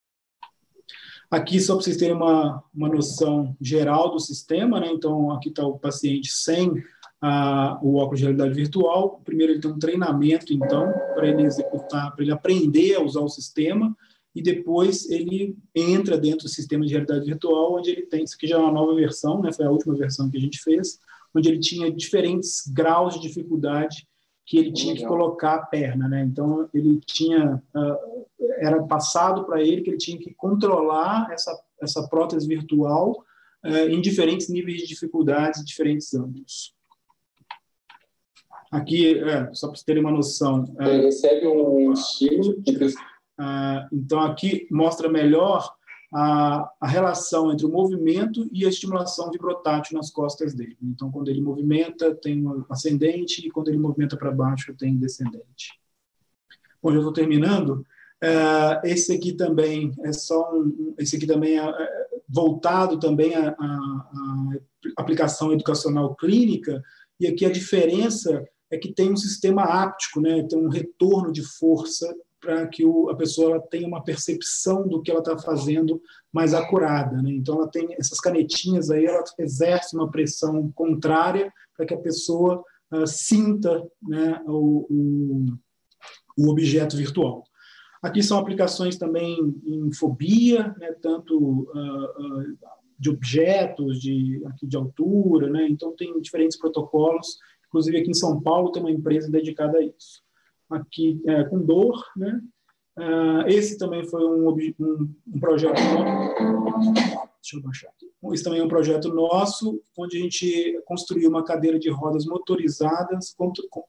Aqui, só para vocês terem uma, uma noção geral do sistema, né? então aqui está o paciente sem a, o óculos de realidade virtual. Primeiro, ele tem um treinamento, então, para ele executar, para ele aprender a usar o sistema, e depois ele entra dentro do sistema de realidade virtual, onde ele tem, isso aqui já é uma nova versão, né, foi a última versão que a gente fez, onde ele tinha diferentes graus de dificuldade que ele tinha que colocar a perna, né? Então ele tinha uh, era passado para ele que ele tinha que controlar essa essa prótese virtual uh, em diferentes níveis de dificuldades, diferentes ângulos. Aqui, é, só para vocês terem uma noção. É, ele recebe um estímulo. Uh, então aqui mostra melhor a, a, relação entre o movimento e a estimulação vibrotátil nas costas dele. Então, quando ele movimenta, tem um ascendente, e quando ele movimenta para baixo, tem descendente. Bom, já estou terminando. Uh, esse aqui também é só um, esse aqui também é, é voltado também à, aplicação educacional clínica e aqui a diferença é que tem um sistema áptico, né? Tem um retorno de força para que o, a pessoa tenha uma percepção do que ela está fazendo mais acurada. Né? Então, ela tem essas canetinhas aí, ela exerce uma pressão contrária para que a pessoa uh, sinta né, o, o, o, objeto virtual. Aqui são aplicações também em fobia, né, tanto uh, uh, de objetos, de, aqui de altura, né? então tem diferentes protocolos. Inclusive aqui em São Paulo tem uma empresa dedicada a isso aqui é, com dor, né? Uh, esse também foi um, um, um projeto deixa eu baixar aqui. Esse também é um projeto nosso, onde a gente construiu uma cadeira de rodas motorizadas,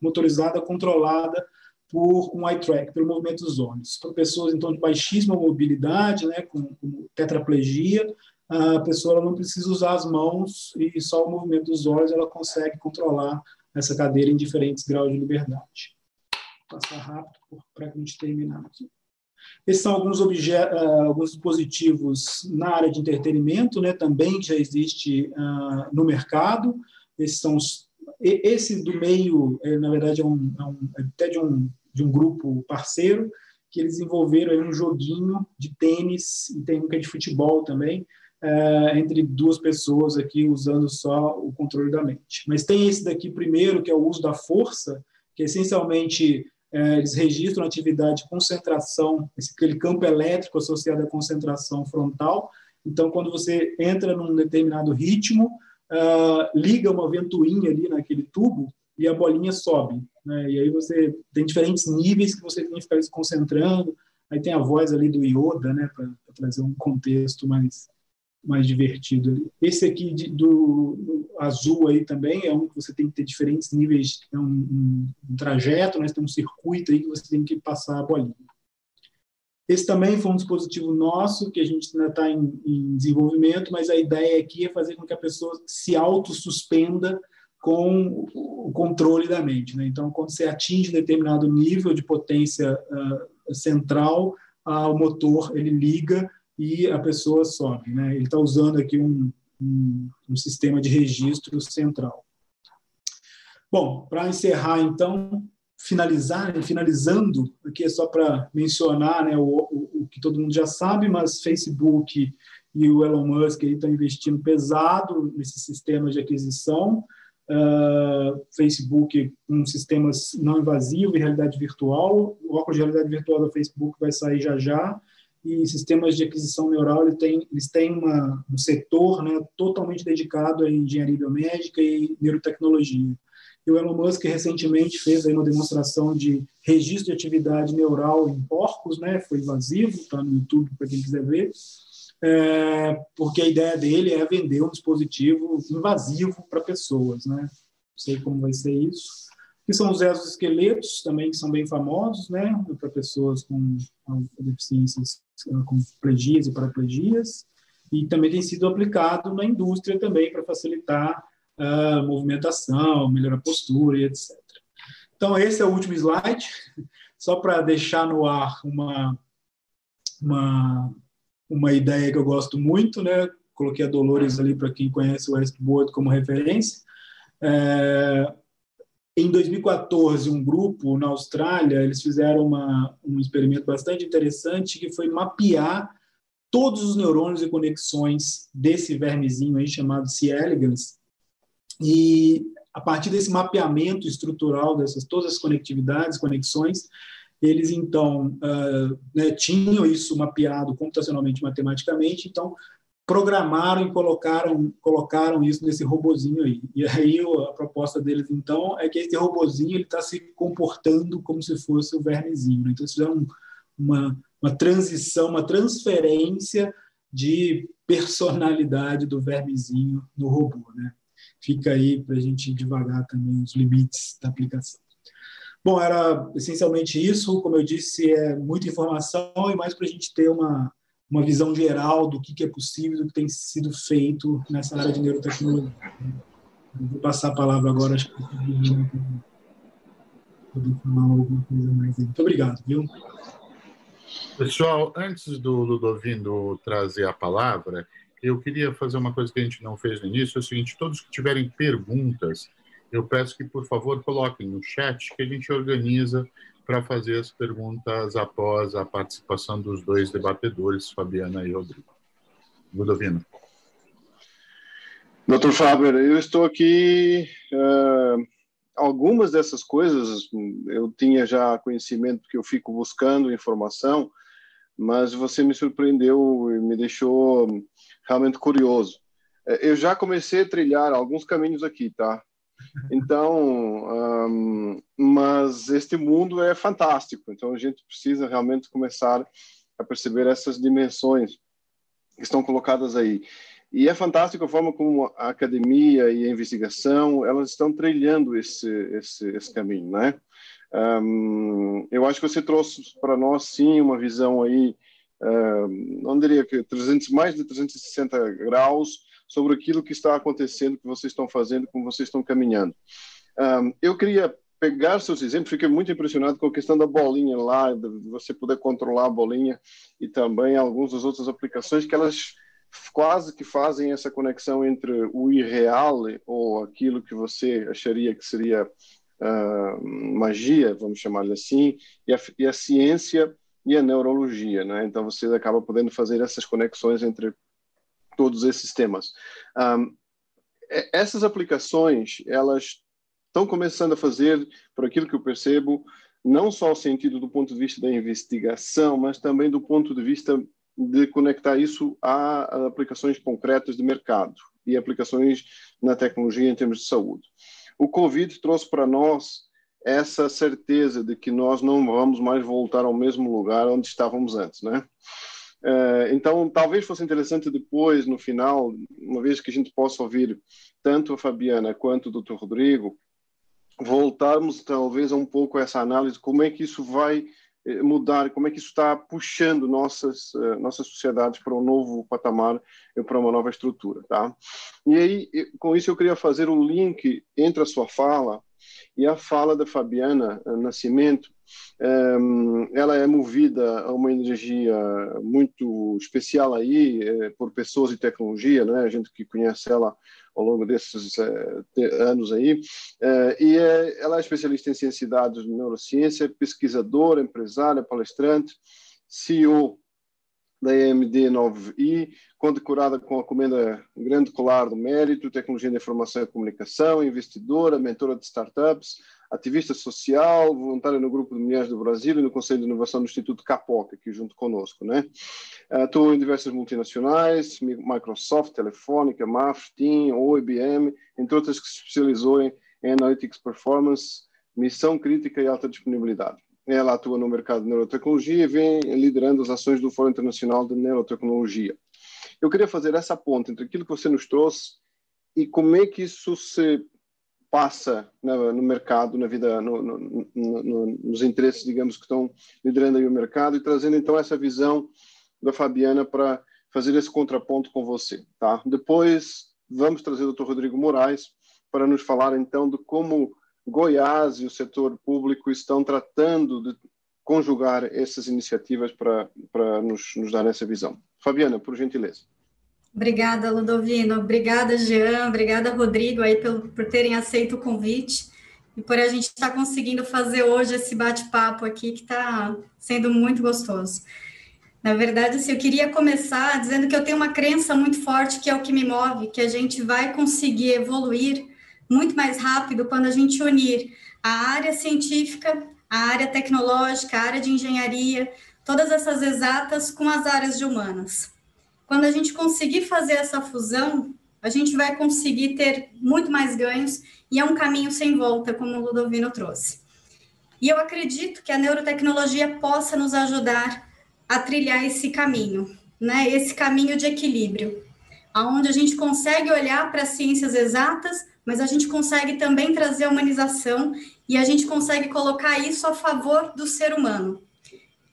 motorizada, controlada por um eye track, pelo movimento dos olhos. Para pessoas então de baixíssima mobilidade, né, com, com tetraplegia, a pessoa não precisa usar as mãos e só o movimento dos olhos ela consegue controlar essa cadeira em diferentes graus de liberdade passar rápido para a gente terminar aqui. Esses são alguns, uh, alguns dispositivos na área de entretenimento, né, também já existe uh, no mercado. Esses são os, esse do meio, é, na verdade, é, um, é, um, é até de um, de um grupo parceiro, que eles desenvolveram aí um joguinho de tênis, e tem um que é de futebol também, uh, entre duas pessoas aqui usando só o controle da mente. Mas tem esse daqui primeiro, que é o uso da força, que essencialmente é, eles registram atividade de concentração, esse, aquele campo elétrico associado à concentração frontal. Então, quando você entra num determinado ritmo, uh, liga uma ventoinha ali naquele tubo e a bolinha sobe. Né? E aí você tem diferentes níveis que você tem que ficar se concentrando. Aí tem a voz ali do Yoda, né, para trazer um contexto mais mais divertido. Esse aqui de, do, do, azul aí também é um que você tem que ter diferentes níveis, é um, um, um trajeto, né? tem um circuito aí que você tem que passar a bolinha. Esse também foi um dispositivo nosso que a gente ainda está em, em, desenvolvimento, mas a ideia aqui é fazer com que a pessoa se autossuspenda com o controle da mente. Né? Então, quando você atinge determinado nível de potência uh, central, uh, o motor ele liga e a pessoa sobe. Né? Ele está usando aqui um, um, um, sistema de registro central. Bom, para encerrar, então, finalizar, finalizando, aqui é só para mencionar né, o, o, o, que todo mundo já sabe, mas Facebook e o Elon Musk estão investindo pesado nesse sistema de aquisição. Uh, Facebook com um sistemas não invasivos e realidade virtual. O óculos de realidade virtual da Facebook vai sair já já e sistemas de aquisição neural ele tem, eles têm uma, um setor né, totalmente dedicado à engenharia biomédica e neurotecnologia. E o Elon Musk recentemente fez uma demonstração de registro de atividade neural em porcos, né, foi invasivo, está no YouTube para quem quiser ver, é, porque a ideia dele é vender um dispositivo invasivo para pessoas. Né? Não sei como vai ser isso que são os exoesqueletos, também que são bem famosos, né, para pessoas com, com deficiências, com plegias e paraplegias, e também tem sido aplicado na indústria também para facilitar a movimentação, melhorar a postura e etc. Então, esse é o último slide, só para deixar no ar uma, uma, uma ideia que eu gosto muito, né? Coloquei a Dolores ali para quem conhece o Westboard como referência. É, em 2014, um grupo na Austrália, eles fizeram uma, um experimento bastante interessante que foi mapear todos os neurônios e conexões desse vermezinho aí chamado C. elegans. E a partir desse mapeamento estrutural dessas todas as conectividades, conexões, eles então uh, né, tinham isso mapeado computacionalmente, matematicamente, então programaram e colocaram, colocaram isso nesse robozinho aí. E aí a proposta deles, então, é que esse robozinho está se comportando como se fosse o vermezinho. Né? Então, eles fizeram uma, uma transição, uma transferência de personalidade do vermezinho no robô. Né? Fica aí para a gente devagar também os limites da aplicação. Bom, era essencialmente isso. Como eu disse, é muita informação e mais para a gente ter uma, uma visão geral do que, que é possível, do que tem sido feito nessa área de neurotecnologia. vou passar a palavra agora, acho que poder falar alguma coisa mais. Muito obrigado, viu? Pessoal, antes do Ludovino trazer a palavra, eu queria fazer uma coisa que a gente não fez no início, é o seguinte, todos que tiverem perguntas, eu peço que, por favor, coloquem no chat que a gente organiza para fazer as perguntas após a participação dos dois debatedores, Fabiana e Rodrigo. Ludovino. Doutor Faber, eu estou aqui. Uh, algumas dessas coisas eu tinha já conhecimento, porque eu fico buscando informação, mas você me surpreendeu e me deixou realmente curioso. Eh, eu já comecei a trilhar alguns caminhos aqui, tá? Então, um, mas este mundo é fantástico, então a gente precisa realmente começar a perceber essas dimensões que estão colocadas aí. E é fantástico a forma como a academia e a investigação elas estão trilhando esse esse, esse caminho, né? Um, eu acho que você trouxe para nós sim uma visão aí, um, não diria que 300 mais de 360 graus sobre aquilo que está acontecendo, que vocês estão fazendo, como vocês estão caminhando. Um, eu queria pegar seus exemplos, fiquei muito impressionado com a questão da bolinha lá, de você poder controlar a bolinha e também algumas das outras aplicações que elas quase que fazem essa conexão entre o irreal ou aquilo que você acharia que seria uh, magia, vamos chamar assim, e a, e a, ciência e a neurologia, né? Então você acaba podendo fazer essas conexões entre todos esses temas. Um, essas aplicações, elas estão começando a fazer, por aquilo que eu percebo, não só o sentido do ponto de vista da investigação, mas também do ponto de vista de conectar isso a aplicações concretas de mercado e aplicações na tecnologia em termos de saúde. O Covid trouxe para nós essa certeza de que nós não vamos mais voltar ao mesmo lugar onde estávamos antes, né? É, então, talvez fosse interessante depois, no final, uma vez que a gente possa ouvir tanto a Fabiana quanto o Dr. Rodrigo, voltarmos talvez um pouco a essa análise, como é que isso vai eh, mudar, como é que isso está puxando nossas eh, nossas sociedades para um novo patamar para uma nova estrutura, tá? E aí, com isso eu queria fazer um link entre a sua fala e a fala da Fabiana eh, Nascimento, ela é movida a uma energia muito especial aí eh, por pessoas e tecnologia, né? A gente que conhece ela ao longo desses eh, anos aí, e é, ela é especialista em ciência de dados, neurociência, pesquisadora, empresária, palestrante, CEO da EMD 9i, condecorada com a comenda Grande Colar do Mérito, Tecnologia da Informação e Comunicação, investidora, mentora de startups, ativista social, voluntária no Grupo de Mulheres do Brasil e no Conselho de Inovação do Instituto Capoca, aqui junto conosco. Né? Atuou em diversas multinacionais, Microsoft, Telefônica, MAF, ou IBM, entre outras que se especializou em Analytics Performance, missão crítica e alta disponibilidade. Ela atua no mercado de neurotecnologia e vem liderando as ações do Fórum Internacional de Neurotecnologia. Eu queria fazer essa ponte entre aquilo que você nos trouxe e como é que isso se passa no, no mercado, na vida, no, no, nos interesses, digamos, que estão liderando aí o mercado e trazendo então essa visão da Fabiana para fazer esse contraponto com você, tá? Depois vamos trazer o Dr. Rodrigo Moraes para nos falar então de como Goiás e o setor público estão tratando de conjugar essas iniciativas para, para nos, nos dar essa visão. Fabiana, por gentileza. Obrigada, Ludovino. Obrigada, Jean. Obrigada, Rodrigo, aí por, por terem aceito o convite e por a gente estar tá conseguindo fazer hoje esse bate-papo aqui que está sendo muito gostoso. Na verdade, assim, eu queria começar dizendo que eu tenho uma crença muito forte que é o que me move, que a gente vai conseguir evoluir muito mais rápido quando a gente unir a área científica, a área tecnológica, a área de engenharia, todas essas exatas com as áreas de humanas. quando a gente conseguir fazer essa fusão, a gente vai conseguir ter muito mais ganhos e é um caminho sem volta, como o Ludovino trouxe. E eu acredito que a neurotecnologia possa nos ajudar a trilhar esse caminho, né? Esse caminho de equilíbrio, aonde a gente consegue olhar para as ciências exatas, mas a gente consegue também trazer a humanização e a gente consegue colocar isso a favor do ser humano.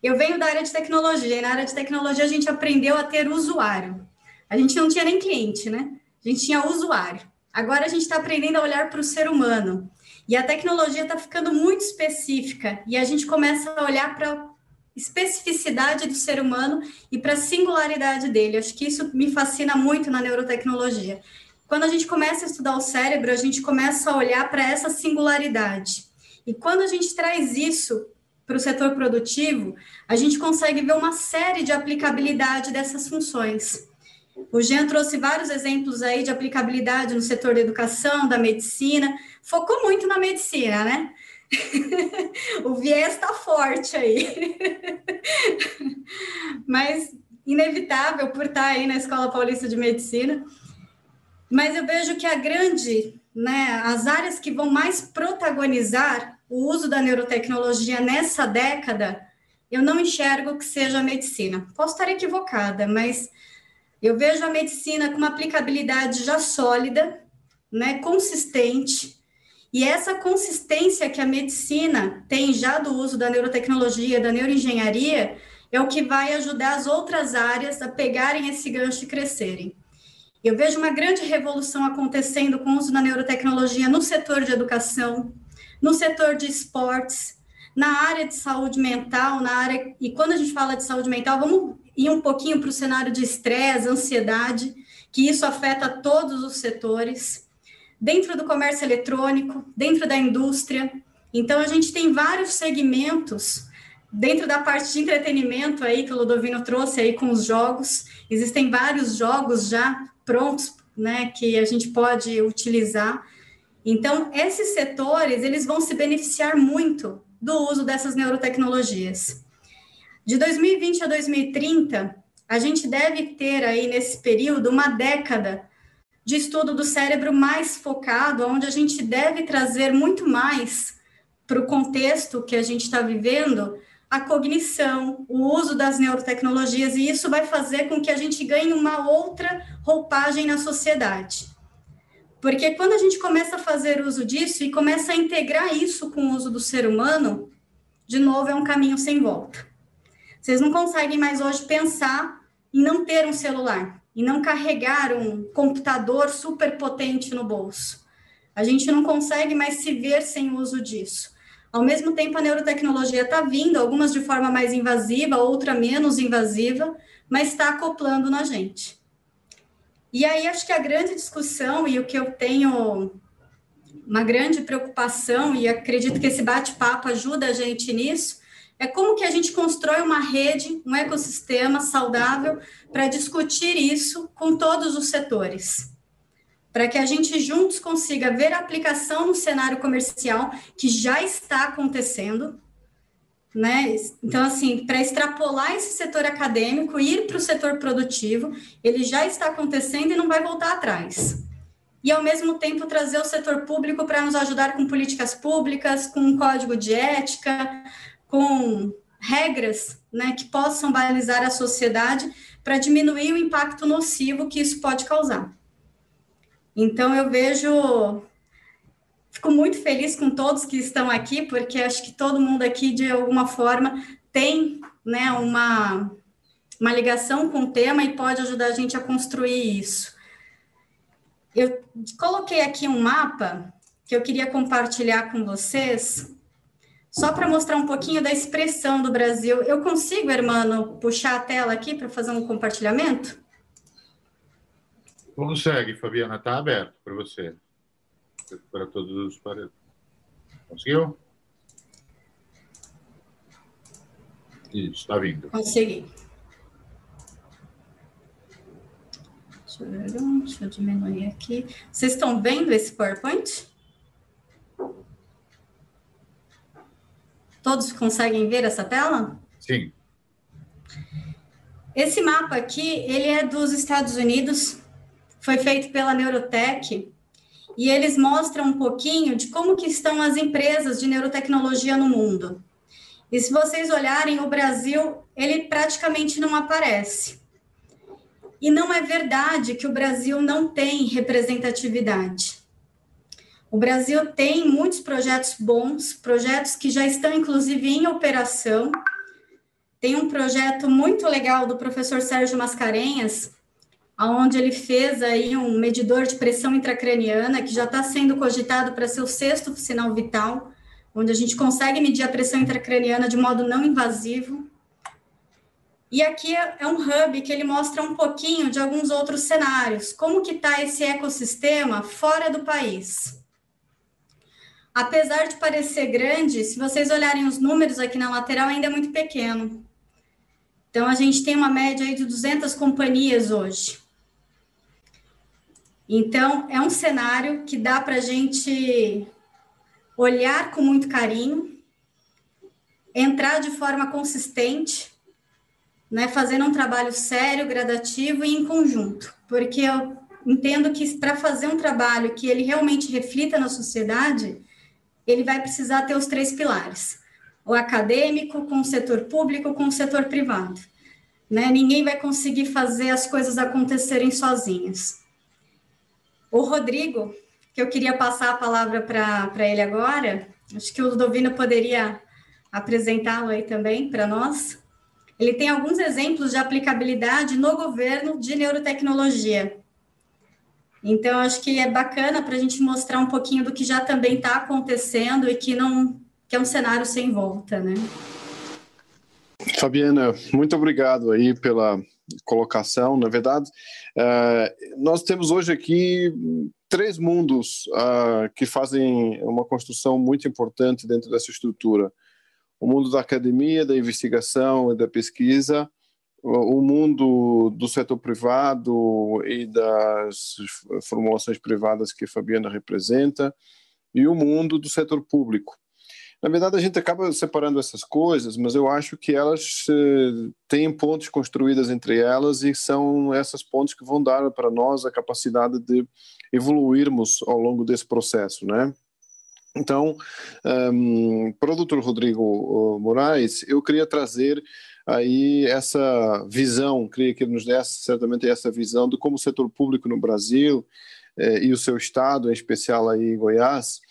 Eu venho da área de tecnologia, e na área de tecnologia a gente aprendeu a ter usuário. A gente não tinha nem cliente, né? A gente tinha usuário. Agora a gente está aprendendo a olhar para o ser humano. E a tecnologia está ficando muito específica e a gente começa a olhar para especificidade do ser humano e para a singularidade dele. Acho que isso me fascina muito na neurotecnologia. Quando a gente começa a estudar o cérebro, a gente começa a olhar para essa singularidade. E quando a gente traz isso para o setor produtivo, a gente consegue ver uma série de aplicabilidade dessas funções. O Jean trouxe vários exemplos aí de aplicabilidade no setor da educação, da medicina, focou muito na medicina, né? o viés está forte aí. Mas inevitável por estar aí na Escola Paulista de Medicina. Mas eu vejo que a grande, né, as áreas que vão mais protagonizar o uso da neurotecnologia nessa década, eu não enxergo que seja a medicina. Posso estar equivocada, mas eu vejo a medicina com uma aplicabilidade já sólida, né, consistente, e essa consistência que a medicina tem já do uso da neurotecnologia, da neuroengenharia, é o que vai ajudar as outras áreas a pegarem esse gancho e crescerem. Eu vejo uma grande revolução acontecendo com o uso da neurotecnologia no setor de educação, no setor de esportes, na área de saúde mental, na área. E quando a gente fala de saúde mental, vamos ir um pouquinho para o cenário de estresse, ansiedade, que isso afeta todos os setores, dentro do comércio eletrônico, dentro da indústria. Então, a gente tem vários segmentos dentro da parte de entretenimento aí que o Ludovino trouxe aí com os jogos. Existem vários jogos já prontos, né, que a gente pode utilizar. Então, esses setores, eles vão se beneficiar muito do uso dessas neurotecnologias. De 2020 a 2030, a gente deve ter aí nesse período uma década de estudo do cérebro mais focado, onde a gente deve trazer muito mais para o contexto que a gente está vivendo a cognição, o uso das neurotecnologias, e isso vai fazer com que a gente ganhe uma outra roupagem na sociedade. Porque quando a gente começa a fazer uso disso e começa a integrar isso com o uso do ser humano, de novo é um caminho sem volta. Vocês não conseguem mais hoje pensar em não ter um celular, e não carregar um computador super potente no bolso. A gente não consegue mais se ver sem o uso disso. Ao mesmo tempo, a neurotecnologia está vindo, algumas de forma mais invasiva, outra menos invasiva, mas está acoplando na gente. E aí acho que a grande discussão e o que eu tenho uma grande preocupação e acredito que esse bate-papo ajuda a gente nisso é como que a gente constrói uma rede, um ecossistema saudável para discutir isso com todos os setores. Para que a gente juntos consiga ver a aplicação no cenário comercial que já está acontecendo, né? Então, assim, para extrapolar esse setor acadêmico, ir para o setor produtivo, ele já está acontecendo e não vai voltar atrás. E, ao mesmo tempo, trazer o setor público para nos ajudar com políticas públicas, com um código de ética, com regras né, que possam balizar a sociedade para diminuir o impacto nocivo que isso pode causar. Então, eu vejo Fico muito feliz com todos que estão aqui, porque acho que todo mundo aqui, de alguma forma, tem né, uma, uma ligação com o tema e pode ajudar a gente a construir isso. Eu coloquei aqui um mapa que eu queria compartilhar com vocês, só para mostrar um pouquinho da expressão do Brasil. Eu consigo, hermano, puxar a tela aqui para fazer um compartilhamento? Consegue, Fabiana, está aberto para você para todos os paredes. Conseguiu? Isso, está vindo. Consegui. Deixa eu, ver, deixa eu diminuir aqui. Vocês estão vendo esse PowerPoint? Todos conseguem ver essa tela? Sim. Esse mapa aqui, ele é dos Estados Unidos, foi feito pela Neurotech, e eles mostram um pouquinho de como que estão as empresas de neurotecnologia no mundo. E se vocês olharem, o Brasil, ele praticamente não aparece. E não é verdade que o Brasil não tem representatividade. O Brasil tem muitos projetos bons, projetos que já estão inclusive em operação. Tem um projeto muito legal do professor Sérgio Mascarenhas, onde ele fez aí um medidor de pressão intracraniana que já está sendo cogitado para ser o sexto sinal vital, onde a gente consegue medir a pressão intracraniana de modo não invasivo. E aqui é, um hub que ele mostra um pouquinho de alguns outros cenários, como que está esse ecossistema fora do país. Apesar de parecer grande, se vocês olharem os números aqui na lateral, ainda é muito pequeno. Então, a gente tem uma média aí de 200 companhias hoje. Então, é um cenário que dá para a gente olhar com muito carinho, entrar de forma consistente, né, fazendo um trabalho sério, gradativo e em conjunto, porque eu entendo que para fazer um trabalho que ele realmente reflita na sociedade, ele vai precisar ter os três pilares: o acadêmico, com o setor público, com o setor privado. Né? Ninguém vai conseguir fazer as coisas acontecerem sozinhas. O Rodrigo, que eu queria passar a palavra para ele agora, acho que o Ludovino poderia apresentá-lo aí também para nós. Ele tem alguns exemplos de aplicabilidade no governo de neurotecnologia. Então, acho que é bacana para a gente mostrar um pouquinho do que já também está acontecendo e que não que é um cenário sem volta, né? Fabiana, muito obrigado aí pela colocação. Na verdade, uh, nós temos hoje aqui três mundos uh, que fazem uma construção muito importante dentro dessa estrutura: o mundo da academia, da investigação e da pesquisa, o mundo do setor privado e das formulações privadas que a Fabiana representa, e o mundo do setor público. Na verdade, a gente acaba separando essas coisas, mas eu acho que elas eh, têm pontes construídas entre elas e são essas pontes que vão dar para nós a capacidade de evoluirmos ao longo desse processo, né? Então, um, para o Dr. Rodrigo Moraes, eu queria trazer aí essa visão, queria que ele nos desse certamente essa visão de como o setor público no Brasil eh, e o seu estado, em especial aí em Goiás,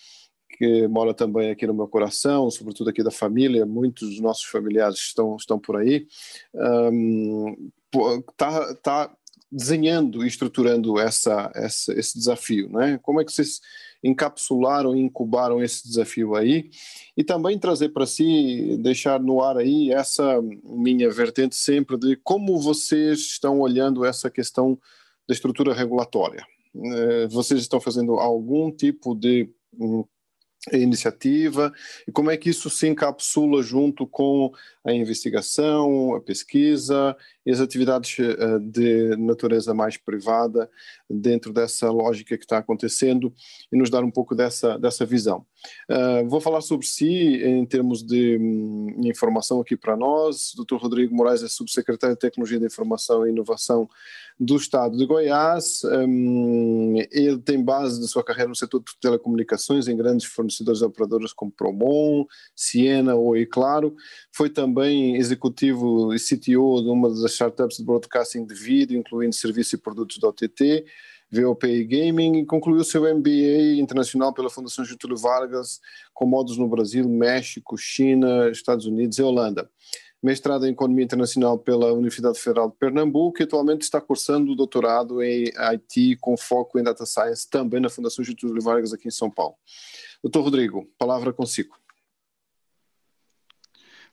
que mora também aqui no meu coração, sobretudo aqui da família, muitos dos nossos familiares estão, estão por aí, está um, tá, desenhando e estruturando essa, essa, esse desafio, né? Como é que vocês encapsularam e incubaram esse desafio aí? E também trazer para si, deixar no ar aí essa minha vertente sempre de como vocês estão olhando essa questão da estrutura regulatória. Eh, vocês estão fazendo algum tipo de hum, iniciativa e como é que isso se encapsula junto com a investigação, a pesquisa e as atividades eh, de natureza mais privada dentro dessa lógica que está acontecendo e nos dar um pouco dessa, dessa visão. Uh, vou falar sobre si em termos de um, informação aqui para nós. Dr. Rodrigo Moraes é subsecretário de Tecnologia de Informação e Inovação do Estado de Goiás. Um, ele tem base da sua carreira no setor de telecomunicações em grandes fornecedores e operadoras como Promon, Siena, Oi Claro. Foi também executivo e CTO de uma das startups de broadcasting de vídeo, incluindo serviços e produtos da OTT. VOP Gaming e concluiu seu MBA internacional pela Fundação Getúlio Vargas, com modos no Brasil, México, China, Estados Unidos e Holanda mestrado em Economia Internacional pela Universidade Federal de Pernambuco e atualmente está cursando o doutorado em IT com foco em Data Science também na Fundação Getúlio Vargas aqui em São Paulo. Doutor Rodrigo, palavra consigo.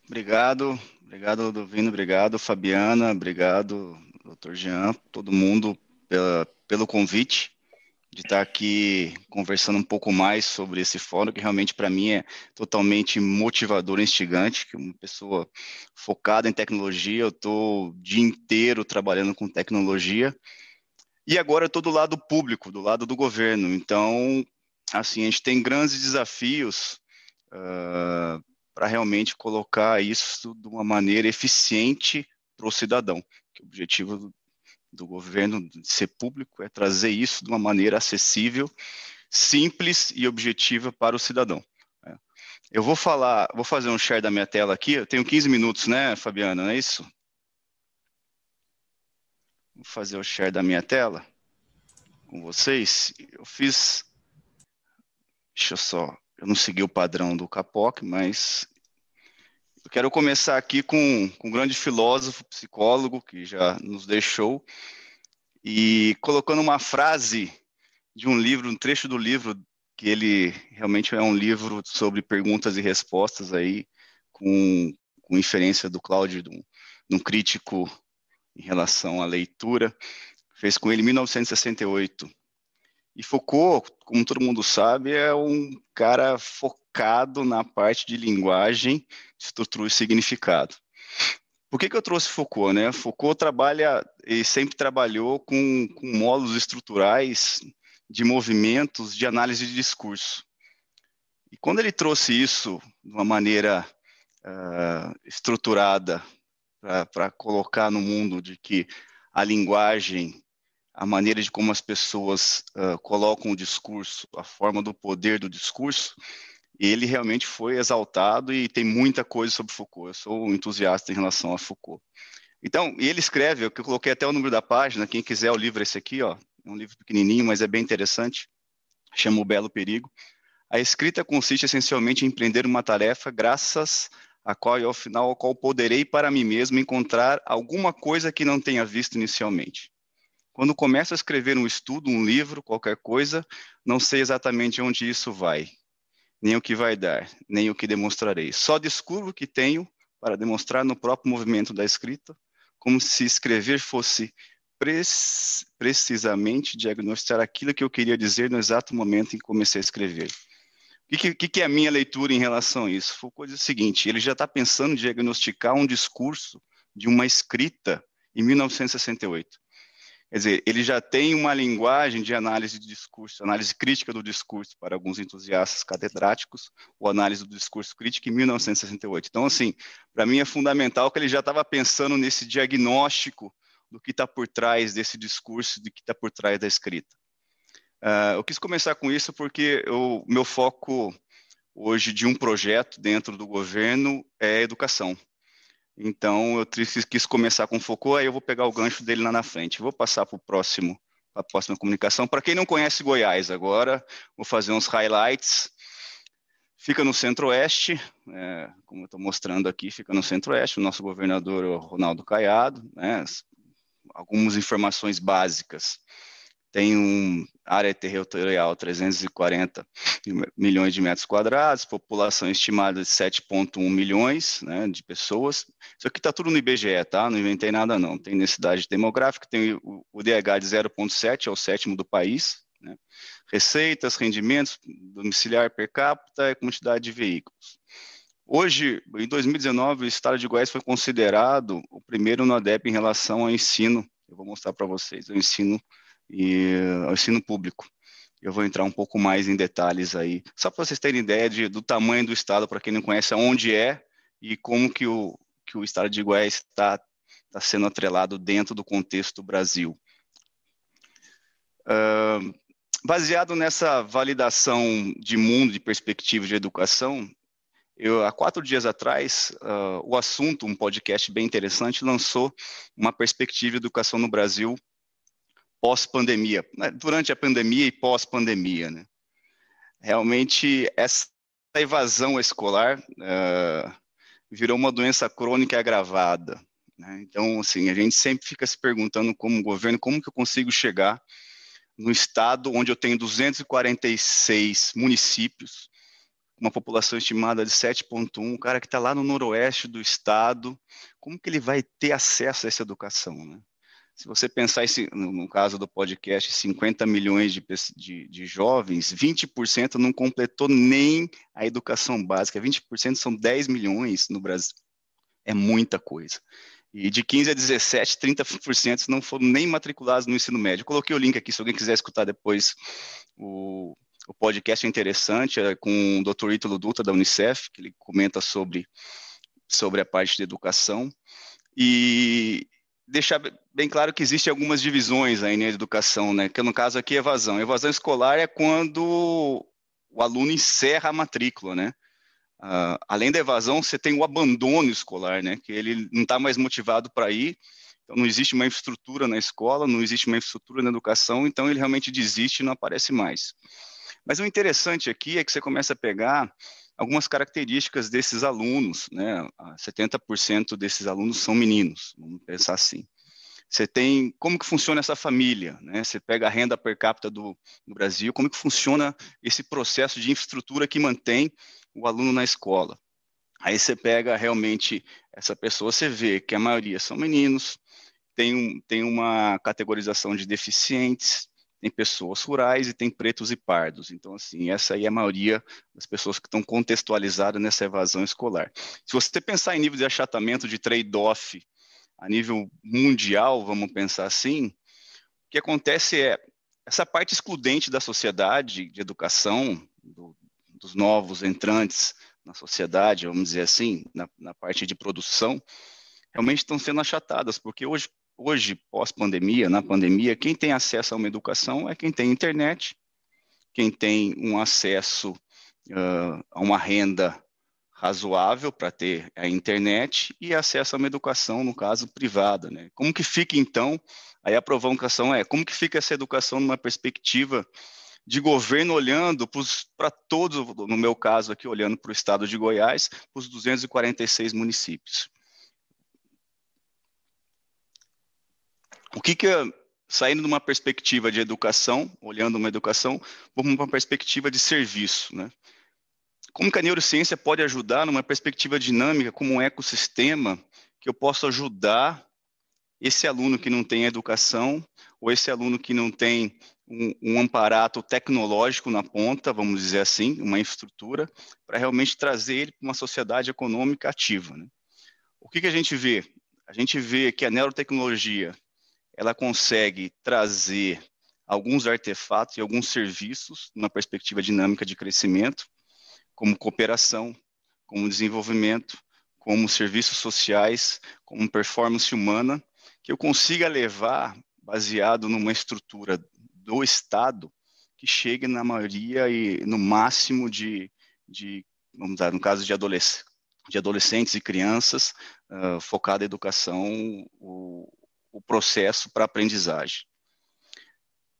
Obrigado, obrigado Ludovino, obrigado Fabiana, obrigado doutor Jean, todo mundo pela, pelo convite de estar aqui conversando um pouco mais sobre esse fórum, que realmente para mim é totalmente motivador e instigante, que uma pessoa focada em tecnologia, eu estou o dia inteiro trabalhando com tecnologia, e agora eu estou do lado público, do lado do governo, então, assim, a gente tem grandes desafios uh, para realmente colocar isso de uma maneira eficiente para o cidadão. o objetivo do, do governo de ser público é trazer isso de uma maneira acessível, simples e objetiva para o cidadão. É. Eu vou falar, vou fazer um share da minha tela aqui. Eu tenho 15 minutos, né, Fabiana? Não é isso? Vou fazer o share da minha tela com vocês. Eu fiz. Deixa eu só. Eu não segui o padrão do Capoc, mas eu quero começar aqui com, com um grande filósofo, psicólogo, que já nos deixou, e colocando uma frase de um livro, um trecho do livro, que ele realmente é um livro sobre perguntas e respostas aí, com, com inferência do Cláudio, de um, de um crítico em relação à leitura, fez com ele em 1968. E Foucault, como todo mundo sabe, é um cara focado na parte de linguagem, estrutura e significado. Por que, que eu trouxe Foucault? Né? Foucault trabalha e sempre trabalhou com, com módulos estruturais de movimentos de análise de discurso. E quando ele trouxe isso de uma maneira uh, estruturada para colocar no mundo de que a linguagem a maneira de como as pessoas uh, colocam o discurso, a forma do poder do discurso, ele realmente foi exaltado e tem muita coisa sobre Foucault. Eu sou um entusiasta em relação a Foucault. Então, ele escreve, eu coloquei até o número da página, quem quiser o livro é esse aqui, ó, é um livro pequenininho, mas é bem interessante, chama O Belo Perigo. A escrita consiste essencialmente em empreender uma tarefa graças a qual ao final ao qual poderei para mim mesmo encontrar alguma coisa que não tenha visto inicialmente. Quando começo a escrever um estudo, um livro, qualquer coisa, não sei exatamente onde isso vai, nem o que vai dar, nem o que demonstrarei. Só descubro o que tenho para demonstrar no próprio movimento da escrita, como se escrever fosse precisamente diagnosticar aquilo que eu queria dizer no exato momento em que comecei a escrever. O que, que, que é a minha leitura em relação a isso? Foucault diz o seguinte: ele já está pensando em diagnosticar um discurso de uma escrita em 1968. Quer dizer, ele já tem uma linguagem de análise de discurso, análise crítica do discurso para alguns entusiastas catedráticos, ou análise do discurso crítico em 1968. Então, assim, para mim é fundamental que ele já estava pensando nesse diagnóstico do que está por trás desse discurso, do que está por trás da escrita. Uh, eu quis começar com isso porque o meu foco hoje de um projeto dentro do governo é educação. Então, eu quis começar com Foucault, aí eu vou pegar o gancho dele lá na frente. Vou passar para o próximo, para a próxima comunicação. Para quem não conhece Goiás agora, vou fazer uns highlights. Fica no centro-oeste, é, como eu estou mostrando aqui, fica no centro-oeste. O nosso governador, o Ronaldo Caiado, né, algumas informações básicas tem uma área territorial 340 milhões de metros quadrados, população estimada de 7,1 milhões né, de pessoas. Isso aqui está tudo no IBGE, tá? Não inventei nada não. Tem necessidade demográfica, tem o, o DH de 0,7, é o sétimo do país. Né? Receitas, rendimentos, domiciliar per capita e quantidade de veículos. Hoje, em 2019, o estado de Goiás foi considerado o primeiro no ADEP em relação ao ensino. Eu vou mostrar para vocês, o ensino e ao ensino público. Eu vou entrar um pouco mais em detalhes aí, só para vocês terem ideia de, do tamanho do estado, para quem não conhece, onde é e como que o, que o estado de Goiás está tá sendo atrelado dentro do contexto do Brasil. Uh, baseado nessa validação de mundo, de perspectiva de educação, eu, há quatro dias atrás, uh, o assunto, um podcast bem interessante, lançou uma perspectiva de educação no Brasil pós-pandemia, né, durante a pandemia e pós-pandemia. Né? Realmente, essa evasão escolar uh, virou uma doença crônica agravada. Né? Então, assim, a gente sempre fica se perguntando como governo, como que eu consigo chegar no estado onde eu tenho 246 municípios, uma população estimada de 7,1, o cara que está lá no noroeste do estado, como que ele vai ter acesso a essa educação, né? Se você pensar esse, no caso do podcast, 50 milhões de, de, de jovens, 20% não completou nem a educação básica, 20% são 10 milhões no Brasil. É muita coisa. E de 15 a 17, 30% não foram nem matriculados no ensino médio. Eu coloquei o link aqui, se alguém quiser escutar depois o, o podcast é interessante, é com o Dr. Ítalo Dutra, da Unicef, que ele comenta sobre, sobre a parte de educação. E, deixar bem claro que existem algumas divisões aí na educação, né? Que no caso aqui é evasão. Evasão escolar é quando o aluno encerra a matrícula, né? Uh, além da evasão, você tem o abandono escolar, né? Que ele não está mais motivado para ir, então não existe uma infraestrutura na escola, não existe uma infraestrutura na educação, então ele realmente desiste e não aparece mais. Mas o interessante aqui é que você começa a pegar algumas características desses alunos, né? 70% desses alunos são meninos, vamos pensar assim. Você tem como que funciona essa família, né? Você pega a renda per capita do, do Brasil, como que funciona esse processo de infraestrutura que mantém o aluno na escola. Aí você pega realmente essa pessoa, você vê que a maioria são meninos, tem, um, tem uma categorização de deficientes, tem pessoas rurais e tem pretos e pardos. Então, assim, essa aí é a maioria das pessoas que estão contextualizadas nessa evasão escolar. Se você pensar em nível de achatamento de trade-off a nível mundial, vamos pensar assim, o que acontece é essa parte excludente da sociedade de educação, do, dos novos entrantes na sociedade, vamos dizer assim, na, na parte de produção, realmente estão sendo achatadas, porque hoje hoje, pós-pandemia, na pandemia, quem tem acesso a uma educação é quem tem internet, quem tem um acesso uh, a uma renda razoável para ter a internet e acesso a uma educação, no caso, privada. Né? Como que fica, então, aí a provocação é, como que fica essa educação numa perspectiva de governo olhando para todos, no meu caso aqui, olhando para o estado de Goiás, para os 246 municípios. O que, que é, saindo de uma perspectiva de educação, olhando uma educação, vamos para uma perspectiva de serviço, né? Como que a neurociência pode ajudar numa perspectiva dinâmica, como um ecossistema, que eu possa ajudar esse aluno que não tem educação, ou esse aluno que não tem um, um amparato tecnológico na ponta, vamos dizer assim, uma infraestrutura, para realmente trazer ele para uma sociedade econômica ativa. Né? O que, que a gente vê? A gente vê que a neurotecnologia ela consegue trazer alguns artefatos e alguns serviços numa perspectiva dinâmica de crescimento, como cooperação, como desenvolvimento, como serviços sociais, como performance humana, que eu consiga levar baseado numa estrutura do Estado que chegue na maioria e no máximo de, de vamos dar no caso de, adolesc de adolescentes e crianças, uh, focada em educação, o, o processo para aprendizagem.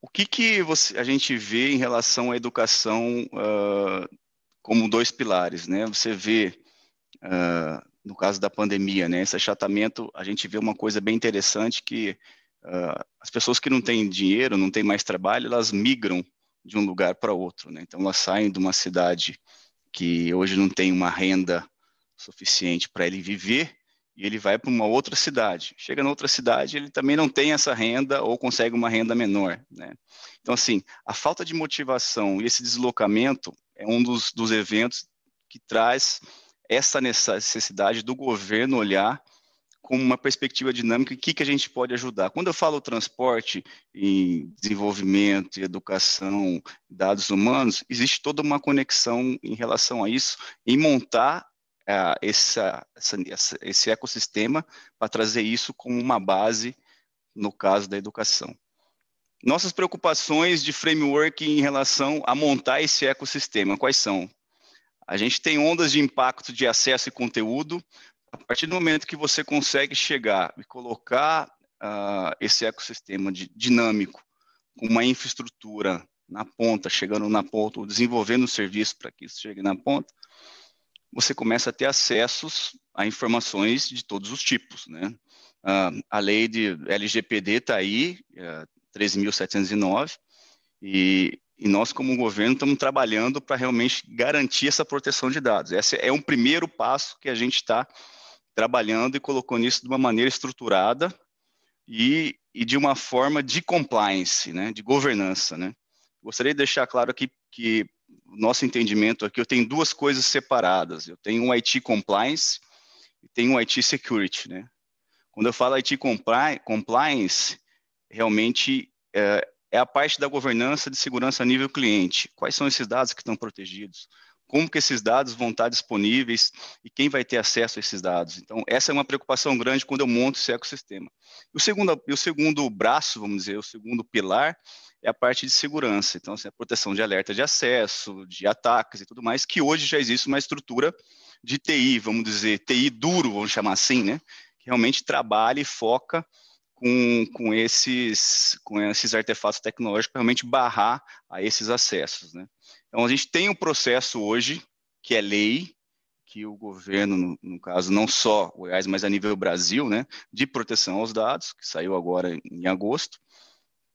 O que, que você, a gente vê em relação à educação uh, como dois pilares? Né? Você vê, uh, no caso da pandemia, né, esse achatamento, a gente vê uma coisa bem interessante que uh, as pessoas que não têm dinheiro, não têm mais trabalho, elas migram de um lugar para outro. Né? Então, elas saem de uma cidade que hoje não tem uma renda suficiente para ele viver e ele vai para uma outra cidade. Chega na outra cidade, ele também não tem essa renda ou consegue uma renda menor. Né? Então, assim, a falta de motivação e esse deslocamento é um dos, dos eventos que traz essa necessidade do governo olhar com uma perspectiva dinâmica, o que, que a gente pode ajudar. Quando eu falo transporte e desenvolvimento e educação, dados humanos, existe toda uma conexão em relação a isso, em montar uh, essa, essa, esse ecossistema para trazer isso como uma base no caso da educação. Nossas preocupações de framework em relação a montar esse ecossistema, quais são? A gente tem ondas de impacto de acesso e conteúdo. A partir do momento que você consegue chegar e colocar uh, esse ecossistema de, dinâmico, com uma infraestrutura na ponta, chegando na ponta, ou desenvolvendo o serviço para que isso chegue na ponta, você começa a ter acessos a informações de todos os tipos, né? Uh, a lei de LGPD está aí, uh, 13.709, e, e nós, como governo, estamos trabalhando para realmente garantir essa proteção de dados. Esse é um primeiro passo que a gente está trabalhando e colocando isso de uma maneira estruturada e, e de uma forma de compliance, né, de governança. Né. Gostaria de deixar claro aqui que nosso entendimento aqui, eu tenho duas coisas separadas. Eu tenho um IT compliance e tenho um IT security, né? Quando eu falo IT compliance, realmente é, é, a parte da governança de segurança a nível cliente. Quais são esses dados que estão protegidos? Como que esses dados vão estar disponíveis e quem vai ter acesso a esses dados. Então, essa é uma preocupação grande quando eu monto esse ecossistema. O segundo, o segundo braço, vamos dizer, o segundo pilar é a parte de segurança. Então, assim, a proteção de alerta de acesso, de ataques e tudo mais, que hoje já existe uma estrutura de TI, vamos dizer, TI duro, vamos chamar assim, né? Que realmente trabalha e foca com, com, esses, com esses artefatos tecnológicos para realmente barrar a esses acessos, né? Então, a gente tem um processo hoje, que é lei, que o governo, no, no, caso, não só Goiás, mas a nível Brasil, né, de proteção aos dados, que saiu agora em agosto,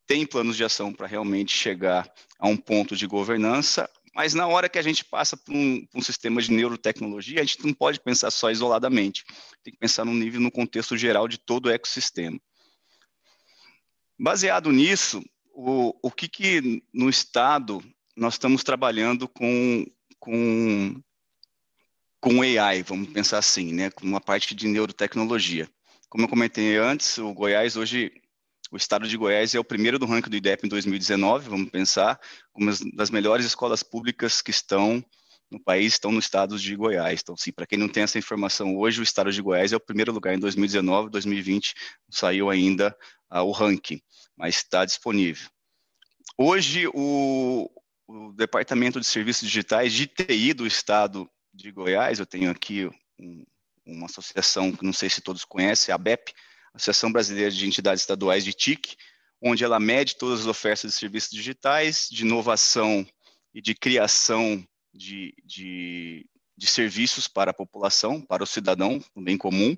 tem planos de ação para realmente chegar a um ponto de governança, mas na hora que a gente passa para um, um, sistema de neurotecnologia, a gente não pode pensar só isoladamente, tem que pensar no nível, no contexto geral de todo o ecossistema. Baseado nisso, o, o que, que no Estado nós estamos trabalhando com, com, com AI, vamos pensar assim, né, com uma parte de neurotecnologia. Como eu comentei antes, o Goiás hoje, o estado de Goiás é o primeiro do ranking do IDEP em 2019, vamos pensar, uma das melhores escolas públicas que estão no país, estão no estado de Goiás. Então, sim, para quem não tem essa informação hoje, o estado de Goiás é o primeiro lugar em 2019, 2020 saiu ainda uh, o ranking, mas está disponível. Hoje, o, o Departamento de Serviços Digitais de TI do Estado de Goiás, eu tenho aqui um, uma associação que não sei se todos conhecem, a BEP, Associação Brasileira de Entidades Estaduais de TIC, onde ela mede todas as ofertas de serviços digitais, de inovação e de criação de, de, de serviços para a população, para o cidadão, o bem comum,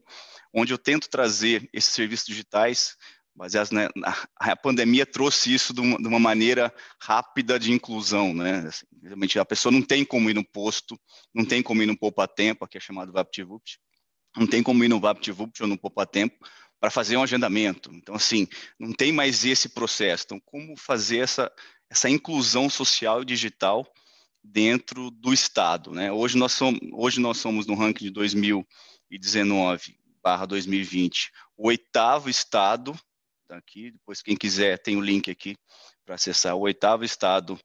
onde eu tento trazer esses serviços digitais baseados na, na, a pandemia trouxe isso de uma, de uma, maneira rápida de inclusão, né? Assim, realmente a pessoa não tem como ir no posto, não tem como ir no poupa tempo, aqui é chamado VaptVupt, não tem como ir no VaptVupt ou no poupa tempo para fazer um agendamento. Então assim, não tem mais esse processo. Então como fazer essa essa inclusão social e digital dentro do estado, né? Hoje nós somos hoje nós somos no ranking de 2019 barra 2020 o oitavo estado Tá aqui, depois quem quiser tem o link aqui para acessar o oitavo estado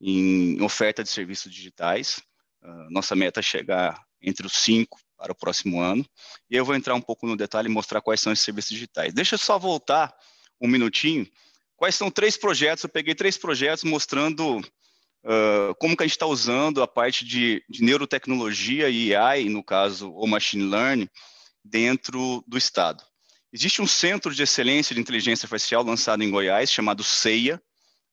em oferta de serviços digitais. Uh, nossa meta é chegar entre os cinco para o próximo ano. E eu vou entrar um pouco no detalhe e mostrar quais são esses serviços digitais. Deixa eu só voltar um minutinho. Quais são três projetos? Eu peguei três projetos mostrando uh, como que a gente está usando a parte de, de neurotecnologia e AI, no caso, ou machine learning, dentro do Estado. Existe um centro de excelência de inteligência artificial lançado em Goiás, chamado CEIA.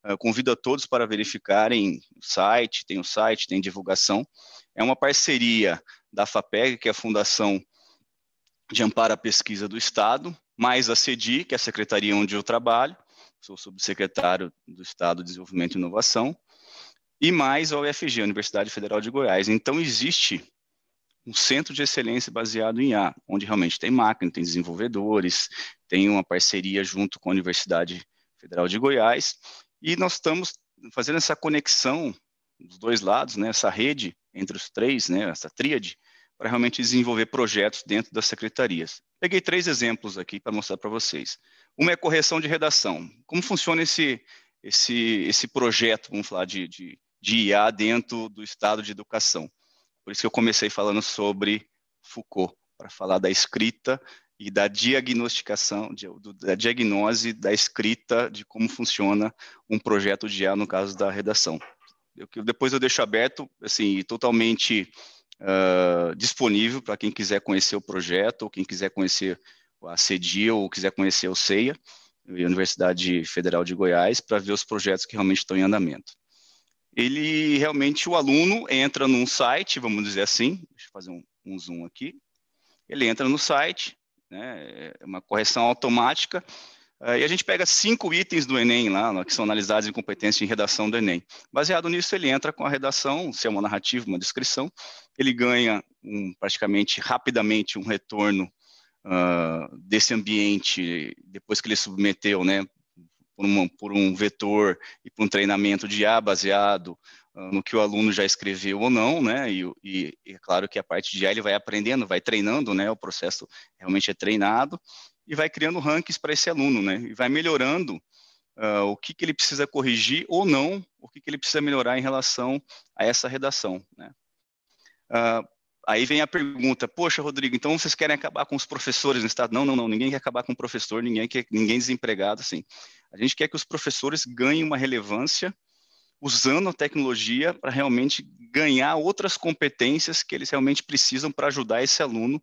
Uh, convido a todos para verificarem o site, tem o site, tem divulgação. É uma parceria da FAPEG, que é a Fundação de Amparo à Pesquisa do Estado, mais a CEDI, que é a secretaria onde eu trabalho, sou subsecretário do Estado de Desenvolvimento e Inovação, e mais a UFG, a Universidade Federal de Goiás. Então, existe um centro de excelência baseado em A, onde realmente tem máquina, tem desenvolvedores, tem uma parceria junto com a Universidade Federal de Goiás, e nós estamos fazendo essa conexão dos dois lados, né, essa rede entre os três, né, essa tríade, para realmente desenvolver projetos dentro das secretarias. Peguei três exemplos aqui para mostrar para vocês. Uma é correção de redação. Como funciona esse, esse, esse projeto, vamos falar, de, de, de IA dentro do estado de educação? Por isso que eu comecei falando sobre Foucault, para falar da escrita e da diagnosticação, da diagnose da escrita, de como funciona um projeto de IA no caso da redação. Eu, depois eu deixo aberto, assim, totalmente uh, disponível para quem quiser conhecer o projeto, ou quem quiser conhecer a CEDI, ou quiser conhecer o CEIA, a Universidade Federal de Goiás, para ver os projetos que realmente estão em andamento ele realmente, o aluno entra num site, vamos dizer assim, deixa eu fazer um, um zoom aqui, ele entra no site, né, é uma correção automática, uh, e a gente pega cinco itens do Enem lá, que são analisados em competência em redação do Enem. Baseado nisso, ele entra com a redação, se é uma narrativa, uma descrição, ele ganha um, praticamente rapidamente um retorno uh, desse ambiente, depois que ele submeteu, né, por, uma, por um vetor e por um treinamento de A baseado uh, no que o aluno já escreveu ou não, né? E, e, e, é claro que a parte de A ele vai aprendendo, vai treinando, né? O processo realmente é treinado e vai criando rankings para esse aluno, né? E vai melhorando uh, o que, que ele precisa corrigir ou não, o que, que ele precisa melhorar em relação a essa redação, né? Uh, aí vem a pergunta, poxa, Rodrigo, então vocês querem acabar com os professores no Estado? Não, não, não, ninguém quer acabar com o professor, ninguém quer, ninguém desempregado, assim. A gente quer que os professores ganhem uma relevância usando a tecnologia para realmente ganhar outras competências que eles realmente precisam para ajudar esse aluno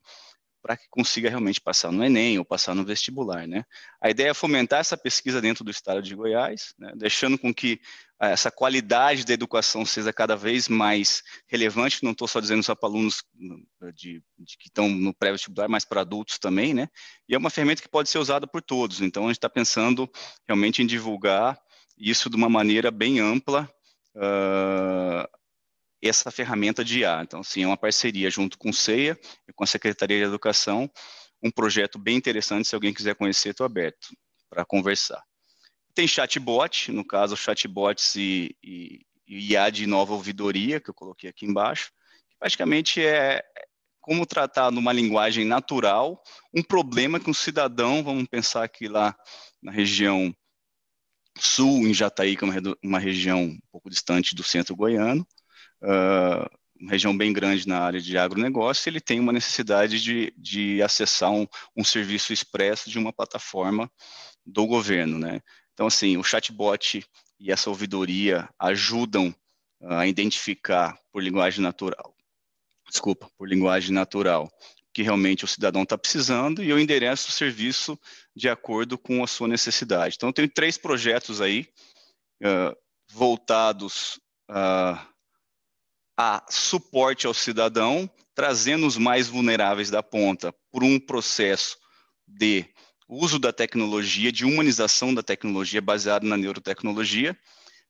para que consiga realmente passar no Enem ou passar no vestibular, né? A ideia é fomentar essa pesquisa dentro do estado de Goiás, né? deixando com que ah, essa qualidade da educação seja cada vez mais relevante, não estou só dizendo só para alunos de, de que estão no pré-vestibular, mas para adultos também, né? E é uma ferramenta que pode ser usada por todos, então a gente está pensando realmente em divulgar isso de uma maneira bem ampla, uh, essa ferramenta de IA. Então, sim, é uma parceria junto com o CEIA e com a Secretaria de Educação, um projeto bem interessante, se alguém quiser conhecer, estou aberto para conversar. Tem chatbot, no caso, chatbots e, e, e IA de nova ouvidoria, que eu coloquei aqui embaixo, que praticamente é como tratar numa linguagem natural um problema que um cidadão, vamos pensar aqui lá na região sul, em Jataí, que é uma, uma região um pouco distante do centro goiano, uh, uma região bem grande na área de agronegócio, ele tem uma necessidade de, de acessar um, um serviço expresso de uma plataforma do governo, né? Então, assim, o chatbot e essa ouvidoria ajudam a identificar por linguagem natural, desculpa, por linguagem natural, que realmente o cidadão está precisando e eu endereço o serviço de acordo com a sua necessidade. Então, eu tenho três projetos aí uh, voltados uh, a suporte ao cidadão, trazendo os mais vulneráveis da ponta por um processo de uso da tecnologia, de humanização da tecnologia baseado na neurotecnologia,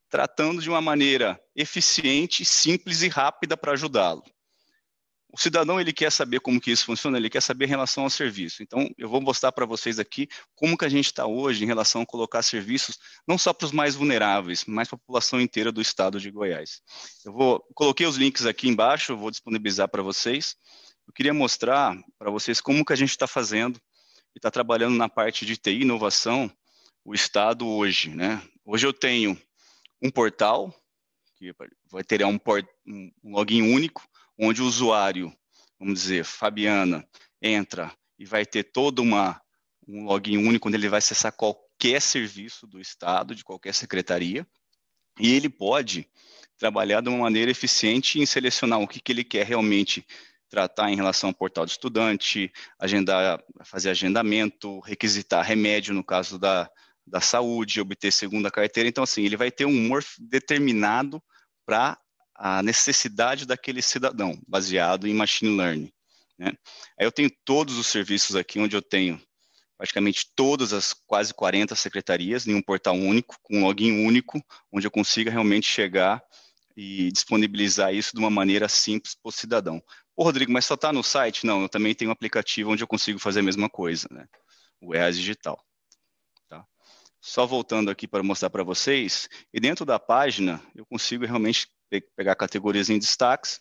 tratando de uma maneira eficiente, simples e rápida para ajudá-lo. O cidadão ele quer saber como que isso funciona, ele quer saber em relação ao serviço. Então, eu vou mostrar para vocês aqui como que a gente está hoje em relação a colocar serviços não só para os mais vulneráveis, mas para a população inteira do estado de Goiás. Eu vou coloquei os links aqui embaixo, vou disponibilizar para vocês. Eu queria mostrar para vocês como que a gente está fazendo e está trabalhando na parte de TI inovação o estado hoje, né? Hoje eu tenho um portal que vai ter um, port, um login único onde o usuário, vamos dizer, Fabiana, entra e vai ter todo uma, um login único, onde ele vai acessar qualquer serviço do Estado, de qualquer secretaria, e ele pode trabalhar de uma maneira eficiente em selecionar o que, que ele quer realmente tratar em relação ao portal do estudante, agendar, fazer agendamento, requisitar remédio no caso da, da saúde, obter segunda carteira. Então, assim, ele vai ter um humor determinado para a necessidade daquele cidadão, baseado em machine learning. Né? Aí eu tenho todos os serviços aqui, onde eu tenho praticamente todas as quase 40 secretarias em um portal único, com um login único, onde eu consiga realmente chegar e disponibilizar isso de uma maneira simples para o cidadão. Ô, Rodrigo, mas só está no site? Não, eu também tenho um aplicativo onde eu consigo fazer a mesma coisa, né? o EAS Digital. Tá? Só voltando aqui para mostrar para vocês, e dentro da página eu consigo realmente pegar categorias em destaques,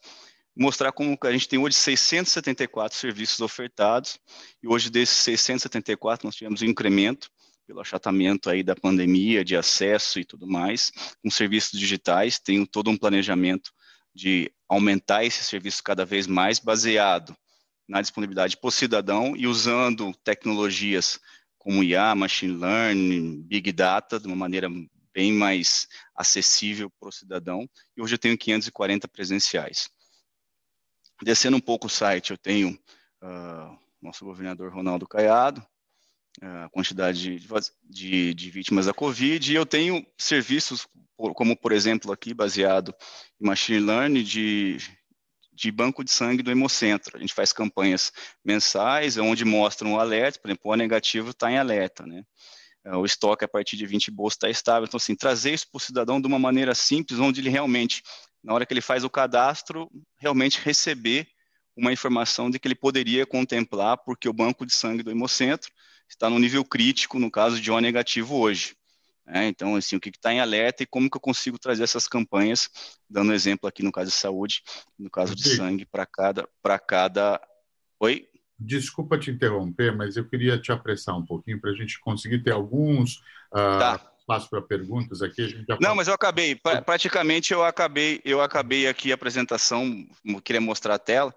mostrar como a gente tem hoje 674 serviços ofertados, e hoje desses 674 nós tivemos um incremento pelo achatamento aí da pandemia, de acesso e tudo mais, com serviços digitais, tenho todo um planejamento de aumentar esse serviço cada vez mais, baseado na disponibilidade por cidadão e usando tecnologias como IA, Machine Learning, Big Data, de uma maneira bem mais acessível para o cidadão, e hoje eu tenho 540 presenciais. Descendo um pouco o site, eu tenho uh, nosso governador Ronaldo Caiado, a quantidade de, de, de, vítimas da Covid, e eu tenho serviços, como por exemplo aqui, baseado em Machine Learning, de, de banco de sangue do Hemocentro. A gente faz campanhas mensais, onde mostram o alerta, por exemplo, o negativo está em alerta, né? É, o estoque a partir de 20 bolsas está estável. Então, assim, trazer isso para o cidadão de uma maneira simples, onde ele realmente, na hora que ele faz o cadastro, realmente receber uma informação de que ele poderia contemplar, porque o banco de sangue do Hemocentro está no nível crítico, no caso de O negativo hoje. É, então, assim, o que está em alerta e como que eu consigo trazer essas campanhas, dando exemplo aqui no caso de saúde, no caso de sangue, para cada, cada. Oi? Desculpa te interromper, mas eu queria te apressar um pouquinho para a gente conseguir ter alguns uh, tá. espaço para perguntas aqui. A gente já Não, mas eu acabei. Pra, praticamente eu acabei, eu acabei aqui a apresentação, queria mostrar a tela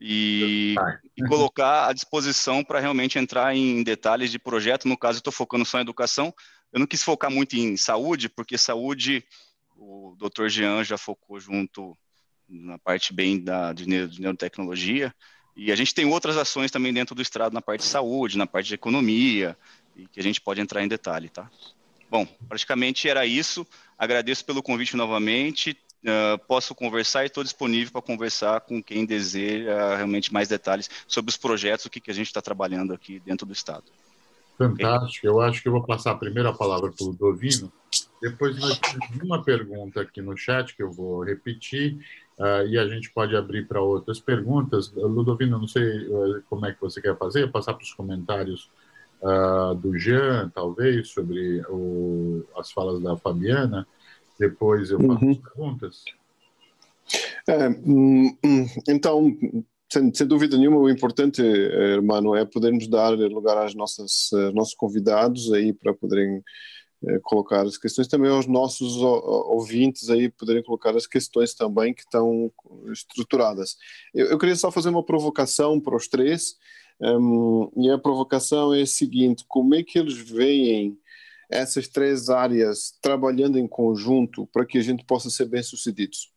e, e colocar à disposição para realmente entrar em detalhes de projeto. No caso, estou focando só em educação. Eu não quis focar muito em saúde, porque saúde o Dr. Jean já focou junto na parte bem da, de neurotecnologia. E a gente tem outras ações também dentro do Estado na parte de saúde, na parte de economia, e que a gente pode entrar em detalhe, tá? Bom, praticamente era isso. Agradeço pelo convite novamente. Uh, posso conversar e estou disponível para conversar com quem deseja realmente mais detalhes sobre os projetos, o que, que a gente está trabalhando aqui dentro do Estado. Fantástico. Eu acho que eu vou passar a primeira palavra para o Dovino. Depois nós temos uma pergunta aqui no chat que eu vou repetir uh, e a gente pode abrir para outras perguntas. Ludovino, não sei uh, como é que você quer fazer, passar para os comentários uh, do Jean, talvez, sobre o, as falas da Fabiana. Depois eu faço uhum. as perguntas. É, hum, hum, então, sem, sem, dúvida nenhuma, o importante, eh, irmão, é podermos dar lugar aos nossos convidados aí para poderem eh, colocar as questões, também aos nossos ouvintes aí poderem colocar as questões também que estão estruturadas. Eu, eu queria só fazer uma provocação para os três, um, e a provocação é a seguinte: como é que eles veem essas três áreas trabalhando em conjunto para que a gente possa ser bem-sucedidos?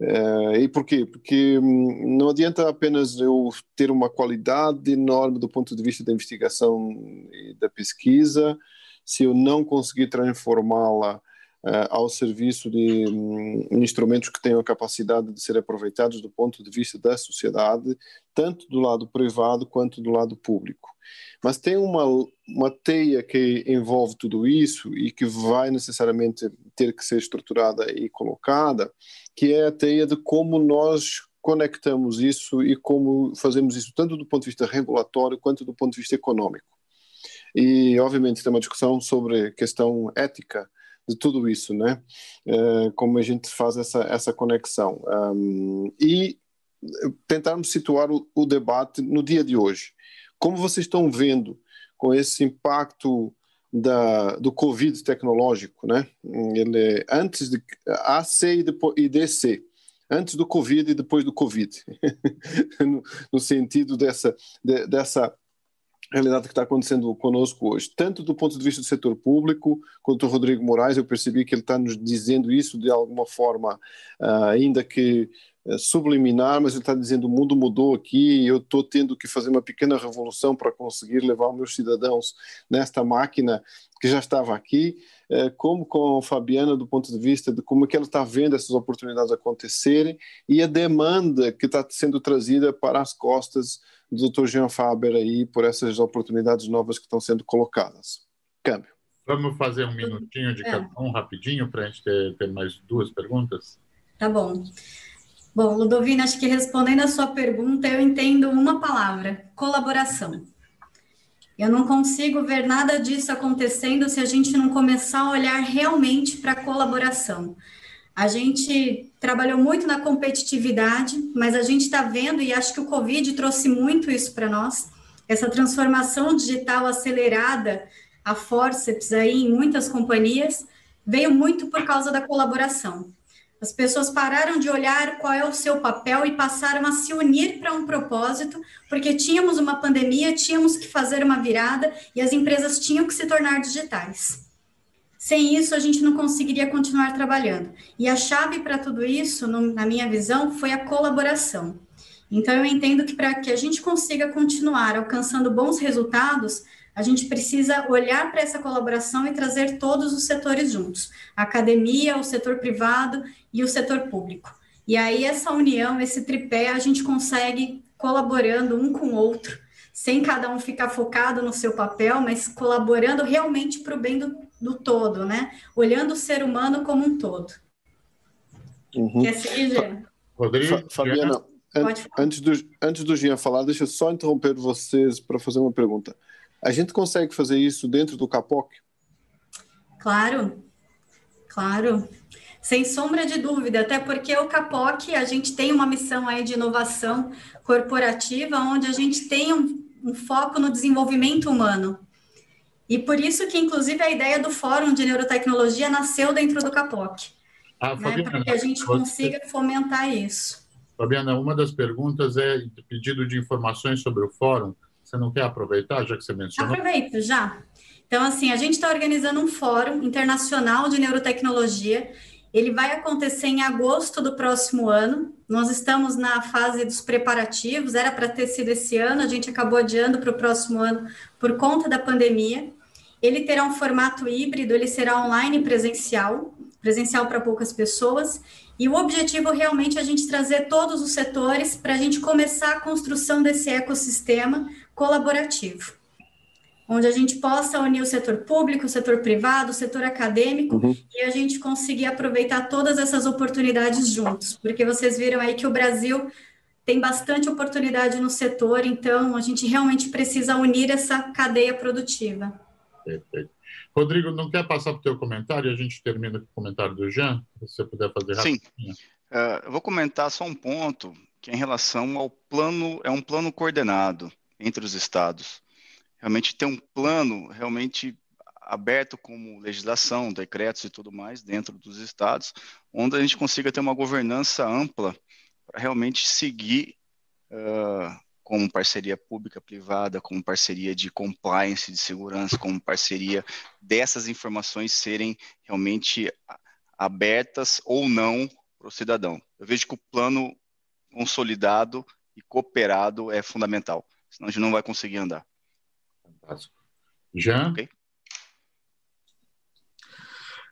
Uh, e por quê? Porque hum, não adianta apenas eu ter uma qualidade enorme do ponto de vista da investigação e da pesquisa, se eu não conseguir transformá-la uh, ao serviço de um, instrumentos que tenham a capacidade de ser aproveitados do ponto de vista da sociedade, tanto do lado privado quanto do lado público. Mas tem uma, uma teia que envolve tudo isso e que vai necessariamente ter que ser estruturada e colocada, que é a teia de como nós conectamos isso e como fazemos isso tanto do ponto de vista regulatório quanto do ponto de vista econômico. E, obviamente, tem uma discussão sobre questão ética de tudo isso, né? Uh, como a gente faz essa, essa conexão. Um, e tentarmos situar o, o, debate no dia de hoje. Como vocês estão vendo com esse impacto da, do Covid tecnológico, né? Ele antes de AC e, depois, e DC, antes do Covid e depois do Covid, no, no, sentido dessa, de, dessa realidade que está acontecendo conosco hoje, tanto do ponto de vista do setor público, quanto o Rodrigo Moraes, eu percebi que ele está nos dizendo isso de alguma forma, uh, ainda que uh, subliminar, mas ele está dizendo o mundo mudou aqui, eu estou tendo que fazer uma pequena revolução para conseguir levar os meus cidadãos nesta máquina que já estava aqui, uh, como com a Fabiana do ponto de vista de como é que ela está vendo essas oportunidades acontecerem e a demanda que está sendo trazida para as costas do Dr. Jean Faber aí por essas oportunidades novas que estão sendo colocadas. Câmbio. Vamos fazer um minutinho de é. cada um rapidinho para a gente ter, ter, mais duas perguntas? Tá bom. Bom, Ludovina, acho que respondendo a sua pergunta, eu entendo uma palavra: colaboração. Eu não consigo ver nada disso acontecendo se a gente não começar a olhar realmente para a colaboração. A gente trabalhou muito na competitividade, mas a gente está vendo, e acho que o Covid trouxe muito isso para nós, essa transformação digital acelerada, a forceps aí em muitas companhias, veio muito por causa da colaboração. As pessoas pararam de olhar qual é o seu papel e passaram a se unir para um propósito, porque tínhamos uma pandemia, tínhamos que fazer uma virada e as empresas tinham que se tornar digitais. Sem isso, a gente não conseguiria continuar trabalhando. E a chave para tudo isso, no, na minha visão, foi a colaboração. Então, eu entendo que para que a gente consiga continuar alcançando bons resultados, a gente precisa olhar para essa colaboração e trazer todos os setores juntos: a academia, o setor privado e o setor público. E aí, essa união, esse tripé, a gente consegue colaborando um com o outro, sem cada um ficar focado no seu papel, mas colaborando realmente para o bem do, do todo, né? Olhando o ser humano como um todo. Uhum. Quer seguir, Jean? Rodrigo? Fabiana, an antes, do, antes do Jean falar, deixa eu só interromper vocês para fazer uma pergunta. A gente consegue fazer isso dentro do CAPOC? Claro, claro. Sem sombra de dúvida, até porque o CAPOC, a gente tem uma missão aí de inovação corporativa, onde a gente tem um, um foco no desenvolvimento humano. E por isso que, inclusive, a ideia do Fórum de Neurotecnologia nasceu dentro do CAPOC. Ah, né, para que a gente consiga fomentar isso. Fabiana, uma das perguntas é pedido de informações sobre o fórum. Você não quer aproveitar, já que você mencionou? Aproveito, já. Então, assim, a gente está organizando um fórum internacional de neurotecnologia. Ele vai acontecer em agosto do próximo ano. Nós estamos na fase dos preparativos, era para ter sido esse ano, a gente acabou adiando para o próximo ano por conta da pandemia. Ele terá um formato híbrido, ele será online presencial, presencial para poucas pessoas. E o objetivo realmente é a gente trazer todos os setores para a gente começar a construção desse ecossistema colaborativo onde a gente possa unir o setor público, o setor privado, o setor acadêmico uhum. e a gente conseguir aproveitar todas essas oportunidades juntos, porque vocês viram aí que o Brasil tem bastante oportunidade no setor, então a gente realmente precisa unir essa cadeia produtiva. Perfeito. Rodrigo, não quer passar para o teu comentário? A gente termina com o comentário do Jean, se você puder fazer rápido. Sim. Uh, eu vou comentar só um ponto, que é em relação ao plano, é um plano coordenado entre os estados realmente ter um plano realmente aberto como legislação, decretos e tudo mais dentro dos estados, onde a gente consiga ter uma governança ampla para realmente seguir uh, como parceria pública-privada, como parceria de compliance, de segurança, como parceria dessas informações serem realmente abertas ou não para o cidadão. Eu vejo que o plano consolidado e cooperado é fundamental, senão a gente não vai conseguir andar. Fantástico. Jean? Okay.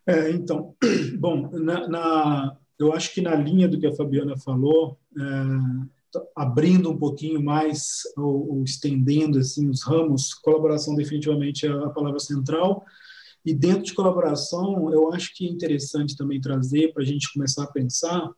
É, então, bom, na, na, eu acho que na linha do que a Fabiana falou, é, abrindo um pouquinho mais ou, ou, estendendo assim os ramos, colaboração definitivamente é a palavra central. E dentro de colaboração, eu acho que é interessante também trazer para a gente começar a pensar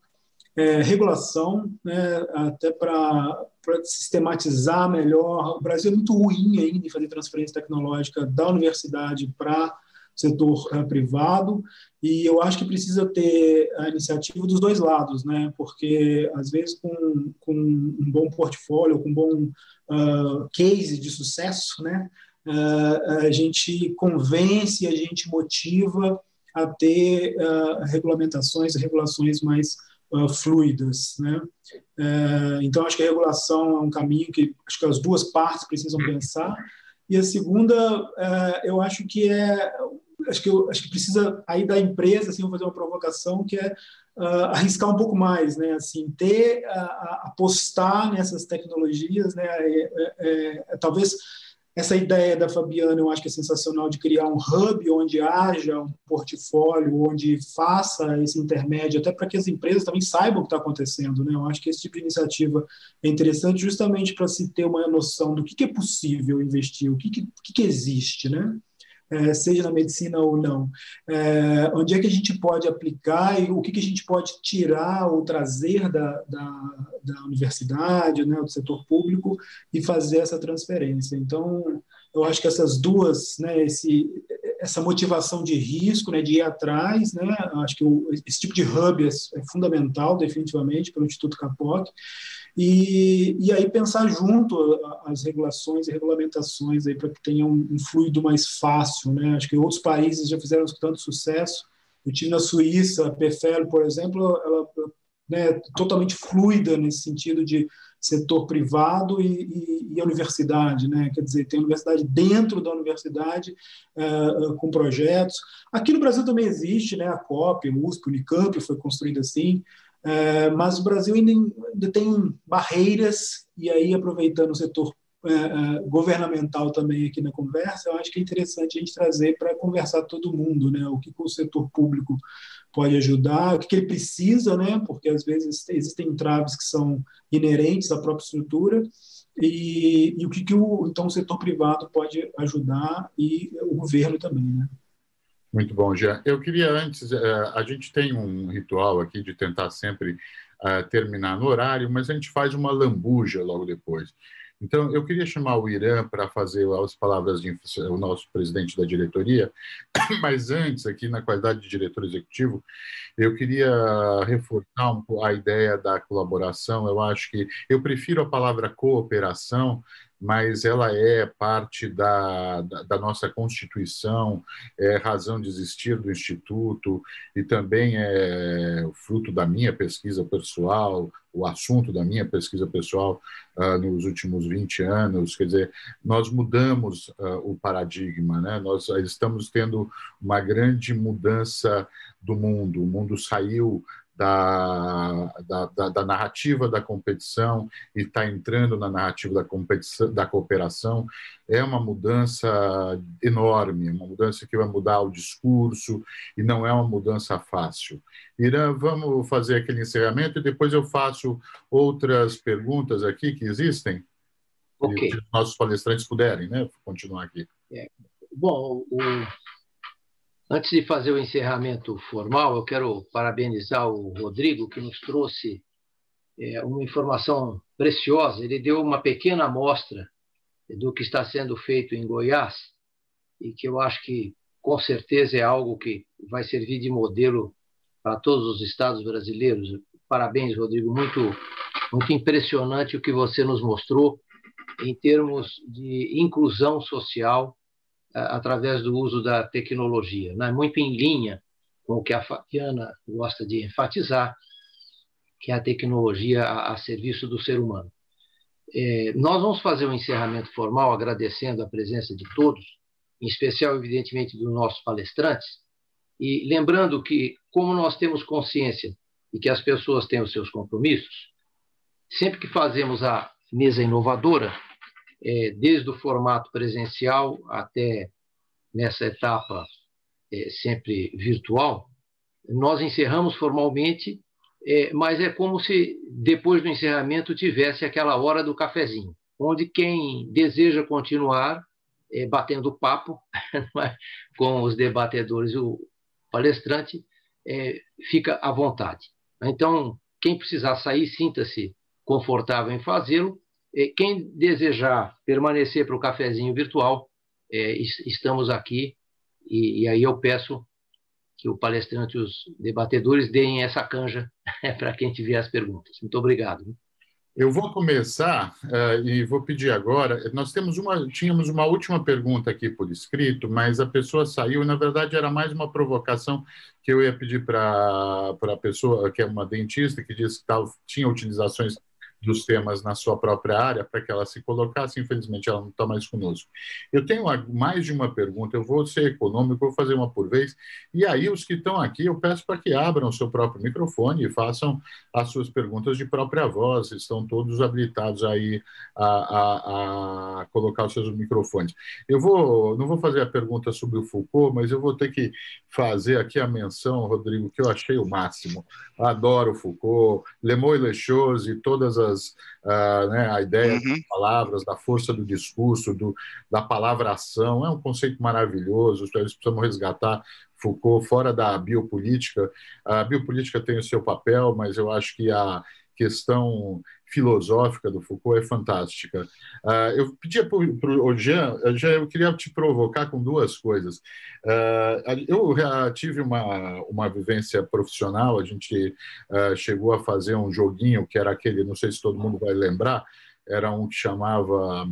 é, regulação, né, até para sistematizar melhor. O Brasil é muito ruim ainda em fazer transferência tecnológica da universidade para setor é, privado, e eu acho que precisa ter a iniciativa dos dois lados, né, porque às vezes com, com um bom portfólio, com um bom uh, case de sucesso, né, uh, a gente convence, a gente motiva a ter uh, regulamentações, regulações mais uh, fluidas, né? Uh, então acho que a regulação é um caminho que acho que as duas partes precisam pensar. E a segunda, uh, eu acho que é acho que eu, acho que precisa aí da empresa assim, fazer uma provocação que é uh, arriscar um pouco mais, né? Assim, ter apostar nessas tecnologias, né? É, é, é, talvez essa ideia da Fabiana eu acho que é sensacional de criar um hub onde haja um portfólio, onde faça esse intermédio, até para que as empresas também saibam o que está acontecendo. Né? Eu acho que esse tipo de iniciativa é interessante justamente para se ter uma noção do que, que é possível investir, o que, que, que existe. Né? É, seja na medicina ou não. É, onde é que a gente pode aplicar e o que, que a gente pode tirar ou trazer da, da, da universidade, né, do setor público e fazer essa transferência. Então, eu acho que essas duas, né, esse, essa motivação de risco, né, de ir atrás, né, acho que o, esse tipo de hub é, é fundamental, definitivamente, pelo Instituto Capoc, e, e aí pensar junto as regulações e regulamentações aí para que tenha um, um, fluido mais fácil, né? Acho que outros países já fizeram tanto sucesso. Eu tive na Suíça, a PFL, por exemplo, ela né, totalmente fluida nesse sentido de setor privado e, e, e, universidade, né? Quer dizer, tem universidade dentro da universidade uh, com projetos. Aqui no Brasil também existe, né? A COP, o USP, o Unicamp foi construída assim. É, mas o Brasil ainda, ainda, tem barreiras, e aí, aproveitando o setor é, é, governamental também aqui na conversa, eu acho que é interessante a gente trazer para conversar todo mundo, né? O que, que, o setor público pode ajudar, o que, que ele precisa, né? Porque às vezes existem entraves que são inerentes à própria estrutura, e, e o que, que o, então o setor privado pode ajudar e o governo também, né? Muito bom, Jean. Eu queria antes, eh, a gente tem um ritual aqui de tentar sempre eh, terminar no horário, mas a gente faz uma lambuja logo depois. Então, eu queria chamar o Irã para fazer as palavras de o nosso presidente da diretoria, mas antes, aqui na qualidade de diretor executivo, eu queria reforçar um, a ideia da colaboração. Eu acho que eu prefiro a palavra cooperação, mas ela é parte da, da, da, nossa Constituição, é razão de existir do Instituto e também é fruto da minha pesquisa pessoal, o assunto da minha pesquisa pessoal uh, nos últimos 20 anos. Quer dizer, nós mudamos uh, o paradigma, né? nós estamos tendo uma grande mudança do mundo, o mundo saiu da, da, da, da, narrativa da competição e está entrando na narrativa da, competição, da cooperação, é uma mudança enorme, uma mudança que vai mudar o discurso e não é uma mudança fácil. Irã, vamos fazer aquele encerramento e depois eu faço outras perguntas aqui que existem. Ok. Se os nossos palestrantes puderem, né? Continuar aqui. É. Bom, o Antes de fazer o encerramento formal, eu quero parabenizar o Rodrigo, que nos trouxe é, uma informação preciosa. Ele deu uma pequena amostra do que está sendo feito em Goiás e que eu acho que, com certeza, é algo que vai servir de modelo para todos os estados brasileiros. Parabéns, Rodrigo. Muito, muito impressionante o que você nos mostrou em termos de inclusão social através do uso da tecnologia, né? muito em linha com o que a Fabiana gosta de enfatizar, que é a tecnologia a, a serviço do ser humano. É, nós vamos fazer um encerramento formal agradecendo a presença de todos, em especial, evidentemente, dos nossos palestrantes, e lembrando que, como nós temos consciência de que as pessoas têm os seus compromissos, sempre que fazemos a mesa inovadora, é, desde o formato presencial até nessa etapa é, sempre virtual, nós encerramos formalmente, é, mas é como se depois do encerramento tivesse aquela hora do cafezinho, onde quem deseja continuar é, batendo papo com os debatedores, o palestrante, é, fica à vontade. Então, quem precisar sair, sinta-se confortável em fazê-lo, quem desejar permanecer para o cafezinho virtual, é, estamos aqui e, e, aí eu peço que o palestrante e os debatedores deem essa canja para quem tiver as perguntas. Muito obrigado. Eu vou começar uh, e vou pedir agora. Nós temos uma, tínhamos uma última pergunta aqui por escrito, mas a pessoa saiu. Na verdade, era mais uma provocação que eu ia pedir para a pessoa que é uma dentista que disse que tal, tinha utilizações dos temas na sua própria área para que ela se colocasse. Infelizmente, ela não está mais conosco. Eu tenho mais de uma pergunta, eu vou ser econômico, vou fazer uma por vez. E aí, os que estão aqui, eu peço para que abram o seu próprio microfone e façam as suas perguntas de própria voz. Estão todos habilitados aí a, a, a colocar os seus microfones. Eu vou, não vou fazer a pergunta sobre o Foucault, mas eu vou ter que fazer aqui a menção, Rodrigo, que eu achei o máximo. Adoro Foucault, Lemoy Lechose, todas as uh, né, a ideia uhum. das palavras, da força do discurso, do, da palavra-ação, é um conceito maravilhoso, eles precisam resgatar Foucault fora da biopolítica. A biopolítica tem o seu papel, mas eu acho que a questão filosófica do Foucault é fantástica. Uh, eu pedia para o Jean, Jean, eu queria te provocar com duas coisas. Uh, eu tive uma, uma vivência profissional, a gente uh, chegou a fazer um joguinho que era aquele, não sei se todo mundo vai lembrar, era um que chamava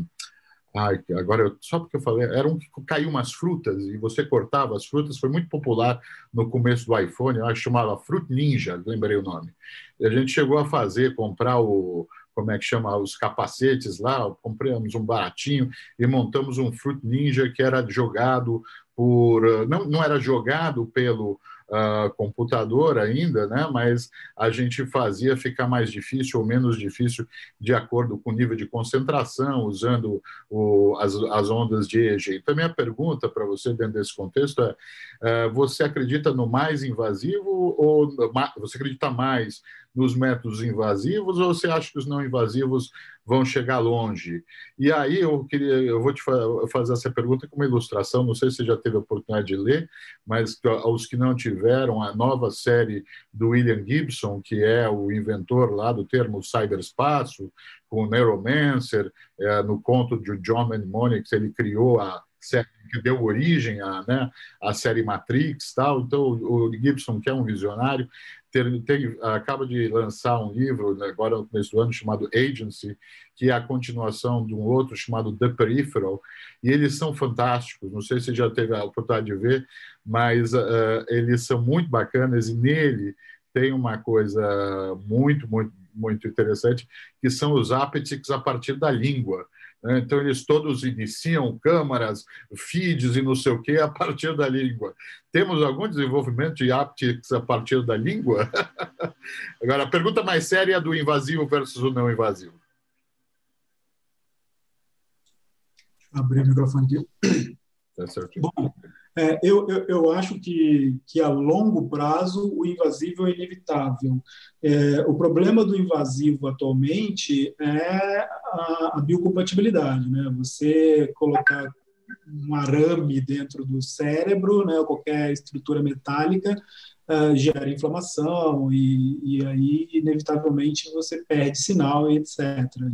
Ai, agora, eu, só porque eu falei, era que caiu umas frutas e você cortava as frutas, foi muito popular no começo do iPhone, eu chamava Fruit Ninja, lembrei o nome. E a gente chegou a fazer, comprar o, como é que chama, os capacetes lá, compramos um baratinho e montamos um Fruit Ninja que era jogado por, não, não era jogado pelo uh, computador ainda, né? mas a gente fazia ficar mais difícil ou menos difícil de acordo com o nível de concentração, usando o, as, as ondas de EG. Então, minha pergunta para você dentro desse contexto é: uh, você acredita no mais invasivo ou você acredita mais nos métodos invasivos ou você acha que os não invasivos vão chegar longe? E aí eu queria, eu vou te fazer essa pergunta com uma ilustração, não sei se você já teve a oportunidade de ler, mas aos que não tiveram, a nova série do William Gibson, que é o inventor lá do termo cyberespaço, com o Neuromancer, é, no conto de John Mnemonics, ele criou a série que deu origem à, né, à série Matrix, tal. Então o Gibson, que é um visionário, tem, tem, acaba de lançar um livro, né, agora no começo do ano, chamado Agency, que é a continuação de um outro chamado The Peripheral, e eles são fantásticos. Não sei se já teve a oportunidade de ver, mas uh, eles são muito bacanas, e nele tem uma coisa muito, muito, muito interessante, que são os apetics a partir da língua. Né? Então, eles todos iniciam câmaras, feeds e não sei o quê a partir da língua. Temos algum desenvolvimento de aptics a partir da língua? Agora, a pergunta mais séria é do invasivo versus o não invasivo. Abrir o microfone aqui. Tá certo. Bom, é, eu, eu, eu, acho que, que a longo prazo o invasivo é inevitável. É, o problema do invasivo atualmente é a, a biocompatibilidade, né? Você colocar um arame dentro do cérebro, né, qualquer estrutura metálica, uh, gera inflamação e, e aí, inevitavelmente, você perde sinal e etc.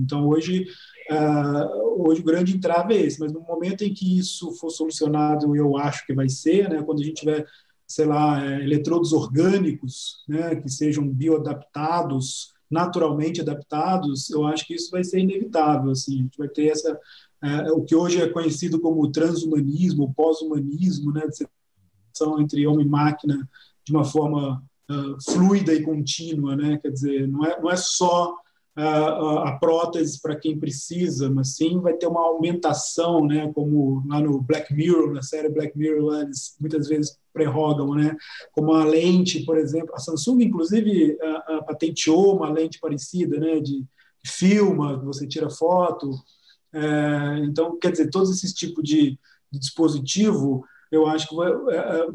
Então, hoje, Uh, hoje o grande entrave é esse, mas no momento em que isso for solucionado, eu acho que vai ser, né, quando a gente tiver, sei lá, é, eletrodos orgânicos, né, que sejam bioadaptados, naturalmente adaptados, eu acho que isso vai ser inevitável, assim, a gente vai ter essa, é, o que hoje é conhecido como transhumanismo, pós-humanismo, né, de separação entre homem e máquina de uma forma uh, fluida e contínua, né, quer dizer, não é, não é só a, prótese para quem precisa, mas sim vai ter uma aumentação, né, como lá no Black Mirror, na série Black Mirror, eles muitas vezes prerrogam, né, como a lente, por exemplo, a Samsung inclusive a, a patenteou uma lente parecida, né, de, filma, você tira foto, é, então, quer dizer, todos esses tipos de, de dispositivo eu acho que vai, é,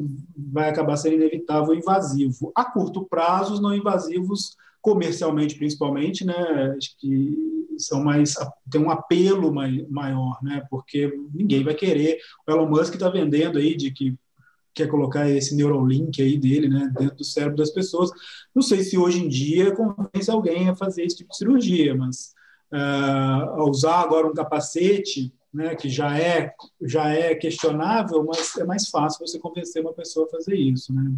vai acabar sendo inevitável invasivo. A curto prazo, os não invasivos comercialmente principalmente, né, acho que são mais tem um apelo mai, maior, né, porque ninguém vai querer. O Elon Musk está vendendo aí de que quer colocar esse Neuralink aí dele, né, dentro do cérebro das pessoas. Não sei se hoje em dia convence alguém a fazer esse tipo de cirurgia, mas uh, usar agora um capacete, né, que já é já é questionável, mas é mais fácil você convencer uma pessoa a fazer isso, né.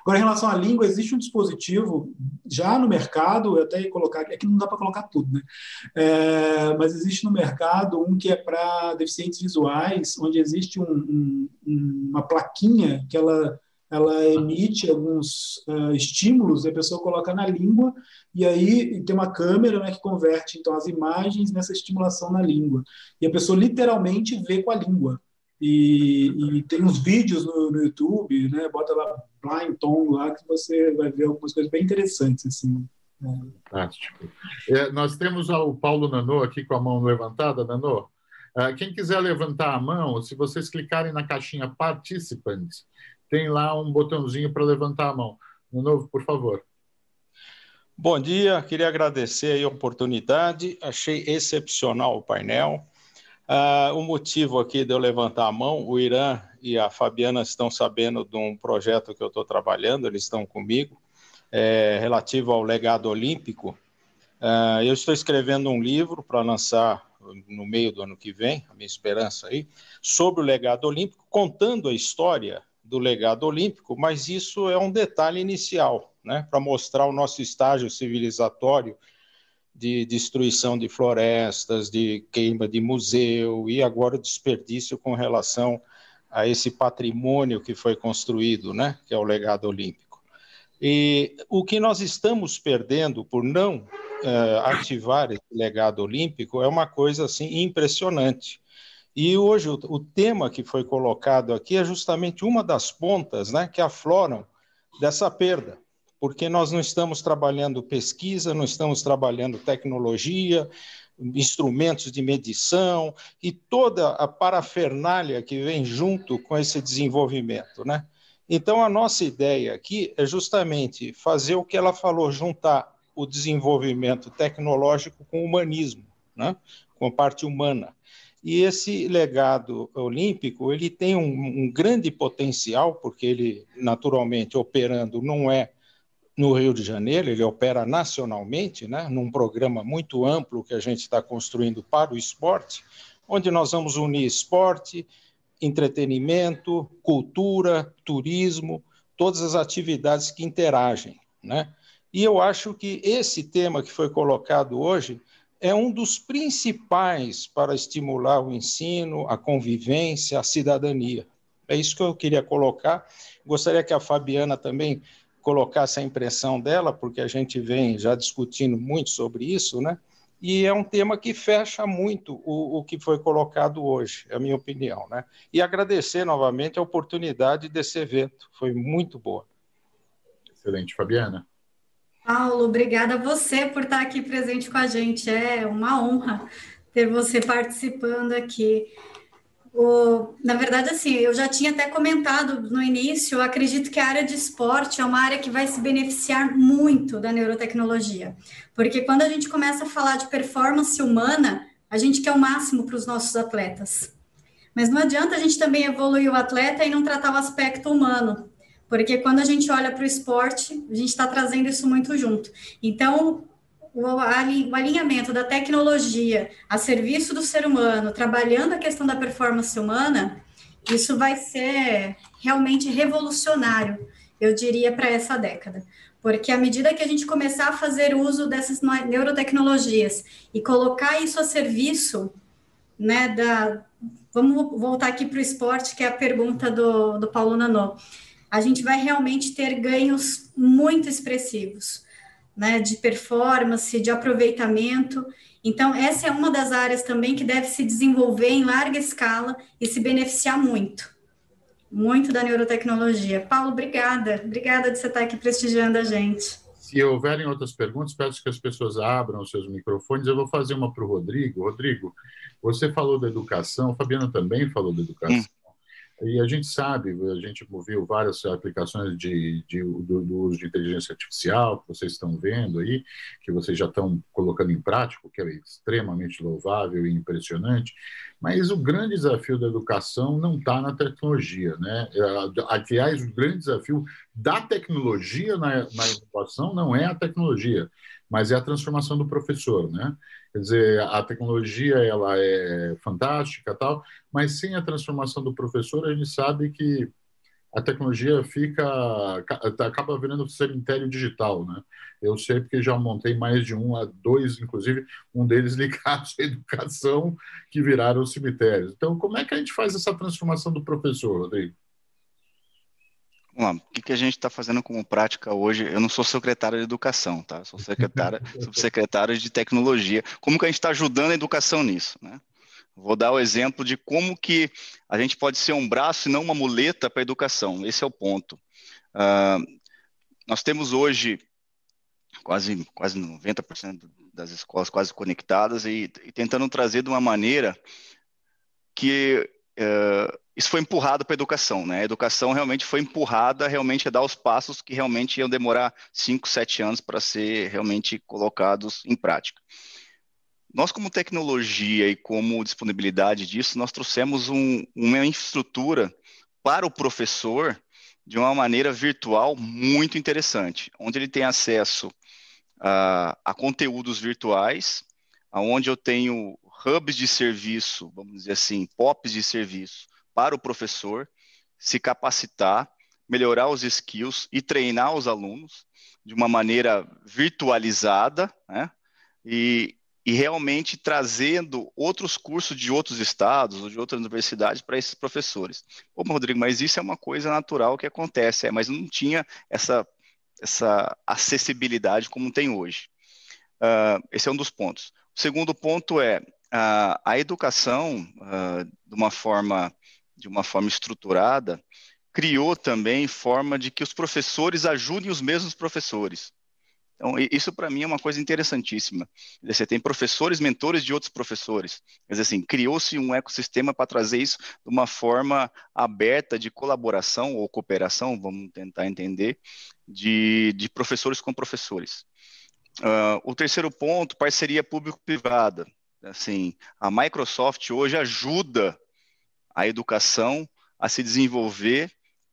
Agora, em relação à língua, existe um dispositivo já no mercado, eu até ia colocar, é que não dá para colocar tudo, né? É, mas existe no mercado um que é para deficientes visuais, onde existe um, um, uma plaquinha que ela ela emite alguns uh, estímulos e a pessoa coloca na língua e aí tem uma câmera né, que converte então as imagens nessa estimulação na língua e a pessoa literalmente vê com a língua e, e tem uns vídeos no, no, YouTube, né? Bota lá Blind Tom lá que você vai ver algumas coisas bem interessantes assim. Né? Fantástico. É, nós temos o Paulo Nanô aqui com a mão levantada, Nanô. Uh, quem quiser levantar a mão, se vocês clicarem na caixinha Participants, tem lá um botãozinho para levantar a mão. Nanô, por favor. Bom dia, queria agradecer a oportunidade, achei excepcional o painel. Uh, o motivo aqui de eu levantar a mão, o Irã e a Fabiana estão sabendo de um projeto que eu estou trabalhando, eles estão comigo, é, relativo ao legado olímpico. Uh, eu estou escrevendo um livro para lançar no meio do ano que vem, a minha esperança aí, sobre o legado olímpico, contando a história do legado olímpico, mas isso é um detalhe inicial, né, para mostrar o nosso estágio civilizatório de destruição de florestas, de queima de museu e agora o desperdício com relação a esse patrimônio que foi construído, né, que é o legado olímpico. E o que nós estamos perdendo por não uh, ativar esse legado olímpico é uma coisa assim impressionante. E hoje o, o tema que foi colocado aqui é justamente uma das pontas, né, que afloram dessa perda porque nós não estamos trabalhando pesquisa, não estamos trabalhando tecnologia, instrumentos de medição e toda a parafernália que vem junto com esse desenvolvimento, né? Então a nossa ideia aqui é justamente fazer o que ela falou, juntar o desenvolvimento tecnológico com o humanismo, né? Com a parte humana. E esse legado olímpico ele tem um, um grande potencial porque ele naturalmente operando não é no Rio de Janeiro, ele opera nacionalmente, né, num programa muito amplo que a gente está construindo para o esporte, onde nós vamos unir esporte, entretenimento, cultura, turismo, todas as atividades que interagem. né? E eu acho que esse tema que foi colocado hoje é um dos principais para estimular o ensino, a convivência, a cidadania. É isso que eu queria colocar. Gostaria que a Fabiana também colocasse a impressão dela, porque a gente vem já discutindo muito sobre isso, né? E é um tema que fecha muito o, o que foi colocado hoje, é a minha opinião, né? E agradecer novamente a oportunidade desse evento, foi muito boa. Excelente, Fabiana. Paulo, obrigada a você por estar aqui presente com a gente. É uma honra ter você participando aqui. O, na verdade, assim, eu já tinha até comentado no início, acredito que a área de esporte é uma área que vai se beneficiar muito da neurotecnologia. Porque quando a gente começa a falar de performance humana, a gente quer o máximo para os nossos atletas. Mas não adianta a gente também evoluir o atleta e não tratar o aspecto humano. Porque quando a gente olha para o esporte, a gente está trazendo isso muito junto. Então, o, alinhamento da tecnologia a serviço do ser humano, trabalhando a questão da performance humana, isso vai ser realmente revolucionário, eu diria, para essa década. Porque à medida que a gente começar a fazer uso dessas neurotecnologias e colocar isso a serviço, né, da... Vamos voltar aqui para o esporte, que é a pergunta do, do Paulo Nanô a gente vai realmente ter ganhos muito expressivos, né, de performance, de aproveitamento. Então, essa é uma das áreas também que deve se desenvolver em larga escala e se beneficiar muito, muito da neurotecnologia. Paulo, obrigada, obrigada de você estar aqui prestigiando a gente. Se houverem outras perguntas, peço que as pessoas abram os seus microfones. Eu vou fazer uma para o Rodrigo. Rodrigo, você falou da educação, Fabiana também falou da educação. E a gente sabe, a gente viu várias aplicações de, de do, do, uso de inteligência artificial que vocês estão vendo aí, que vocês já estão colocando em prática, que é extremamente louvável e impressionante. Mas o grande desafio da educação não está na tecnologia, né? É, aliás, o grande desafio da tecnologia na, na educação não é a tecnologia, mas é a transformação do professor, né? Quer dizer, a tecnologia ela é fantástica, tal, mas sem a transformação do professor, a gente sabe que a tecnologia fica acaba virando cemitério digital, né? Eu sei porque já montei mais de um a dois, inclusive um deles ligados à educação que viraram cemitérios. Então, como é que a gente faz essa transformação do professor, Rodrigo? Vamos lá, o que, que a gente está fazendo como prática hoje? Eu não sou secretário de educação, tá? Sou secretário, subsecretário de tecnologia. Como que a gente está ajudando a educação nisso, né? Vou dar o exemplo de como que a gente pode ser um braço e não uma muleta para a educação. Esse é o ponto. Uh, nós temos hoje quase, quase 90% das escolas quase conectadas e, e, tentando trazer de uma maneira que uh, isso foi empurrado para a educação, né? A educação realmente foi empurrada realmente a dar os passos que realmente iam demorar 5, 7 anos para ser realmente colocados em prática. Nós, como tecnologia e como disponibilidade disso, nós trouxemos um, uma infraestrutura para o professor de uma maneira virtual muito interessante, onde ele tem acesso a, a conteúdos virtuais, aonde eu tenho hubs de serviço, vamos dizer assim, POPs de serviço, para o professor se capacitar, melhorar os skills e treinar os alunos de uma maneira virtualizada, né? E, e realmente trazendo outros cursos de outros estados ou de outras universidades para esses professores. Ô, Rodrigo, mas isso é uma coisa natural que acontece, é, mas não tinha essa, essa acessibilidade como tem hoje. Uh, esse é um dos pontos. O segundo ponto é uh, a educação, uh, de uma forma de uma forma estruturada, criou também forma de que os professores ajudem os mesmos professores. Então, isso para mim é uma coisa interessantíssima. Você tem professores, mentores de outros professores. Quer dizer assim, criou-se um ecossistema para trazer isso de uma forma aberta de colaboração ou cooperação, vamos tentar entender, de, de professores com professores. Uh, o terceiro ponto, parceria público-privada. Assim, a Microsoft hoje ajuda a educação a se desenvolver,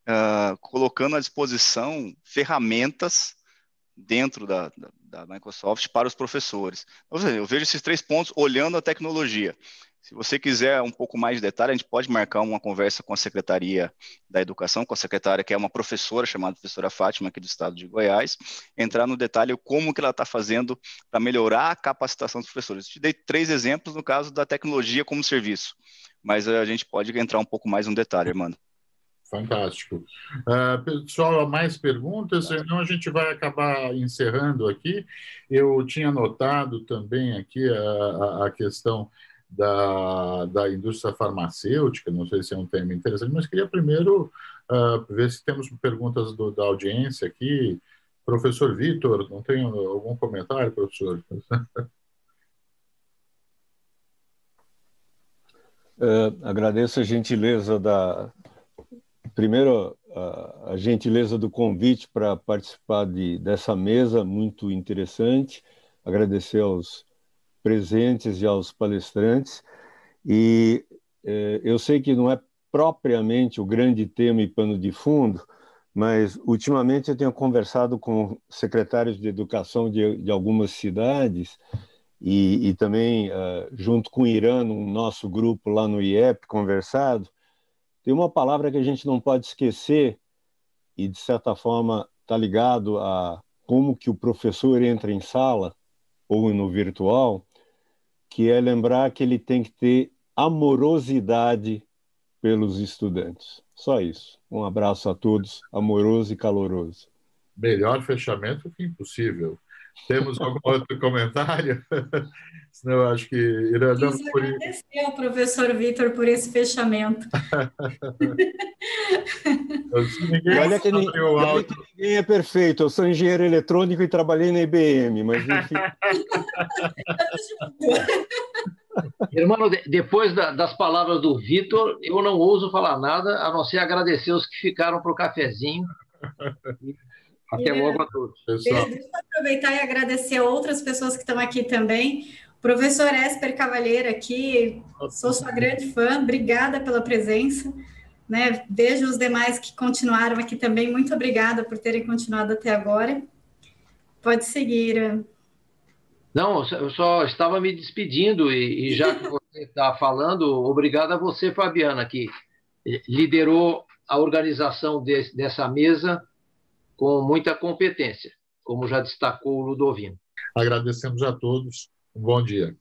uh, colocando à disposição ferramentas dentro da, da, da, Microsoft para os professores. Eu vejo esses três pontos olhando a tecnologia. Se você quiser um pouco mais de detalhe, a gente pode marcar uma conversa com a Secretaria da Educação, com a secretária que é uma professora chamada professora Fátima aqui do estado de Goiás, entrar no detalhe como que ela está fazendo para melhorar a capacitação dos professores. Eu te dei três exemplos no caso da tecnologia como serviço, mas a gente pode entrar um pouco mais no detalhe, Armando. Fantástico. Uh, pessoal, mais perguntas? Senão a gente vai acabar encerrando aqui. Eu tinha notado também aqui a, a, a questão da, da indústria farmacêutica, não sei se é um tema interessante, mas queria primeiro uh, ver se temos perguntas do, da audiência aqui. Professor Vitor, não tem algum comentário, professor? Uh, agradeço a gentileza da. Primeiro, a, a gentileza do convite para participar de, dessa mesa muito interessante. Agradecer aos presentes e aos palestrantes. E eh, eu sei que não é propriamente o grande tema e pano de fundo, mas ultimamente eu tenho conversado com secretários de educação de, de algumas cidades e, e também uh, junto com o Irã, no nosso grupo lá no IEP, conversado. Tem uma palavra que a gente não pode esquecer e de certa forma está ligado a como que o professor entra em sala ou no virtual, que é lembrar que ele tem que ter amorosidade pelos estudantes. Só isso. Um abraço a todos, amoroso e caloroso. Melhor fechamento que impossível. Temos algum outro comentário? Senão eu acho que iremos por agradecer ao professor Vitor por esse fechamento. ninguém, olha que, ninguém, olha que ninguém é perfeito. Eu sou engenheiro eletrônico e trabalhei na IBM, mas enfim. Irmão, depois das palavras do Vitor, eu não ouso falar nada, a não ser agradecer os que ficaram para o cafezinho. Até logo a todos. Deixa eu aproveitar e agradecer a outras pessoas que estão aqui também. Professor Esper Cavalheiro aqui, sou sua grande fã, obrigada pela presença. Né? Vejo os demais que continuaram aqui também, muito obrigada por terem continuado até agora. Pode seguir. Não, eu só estava me despedindo e, e já que você está falando, obrigado a você, Fabiana, que liderou a organização de, dessa mesa com muita competência, como já destacou o Ludovino. Agradecemos a todos. Um bom dia.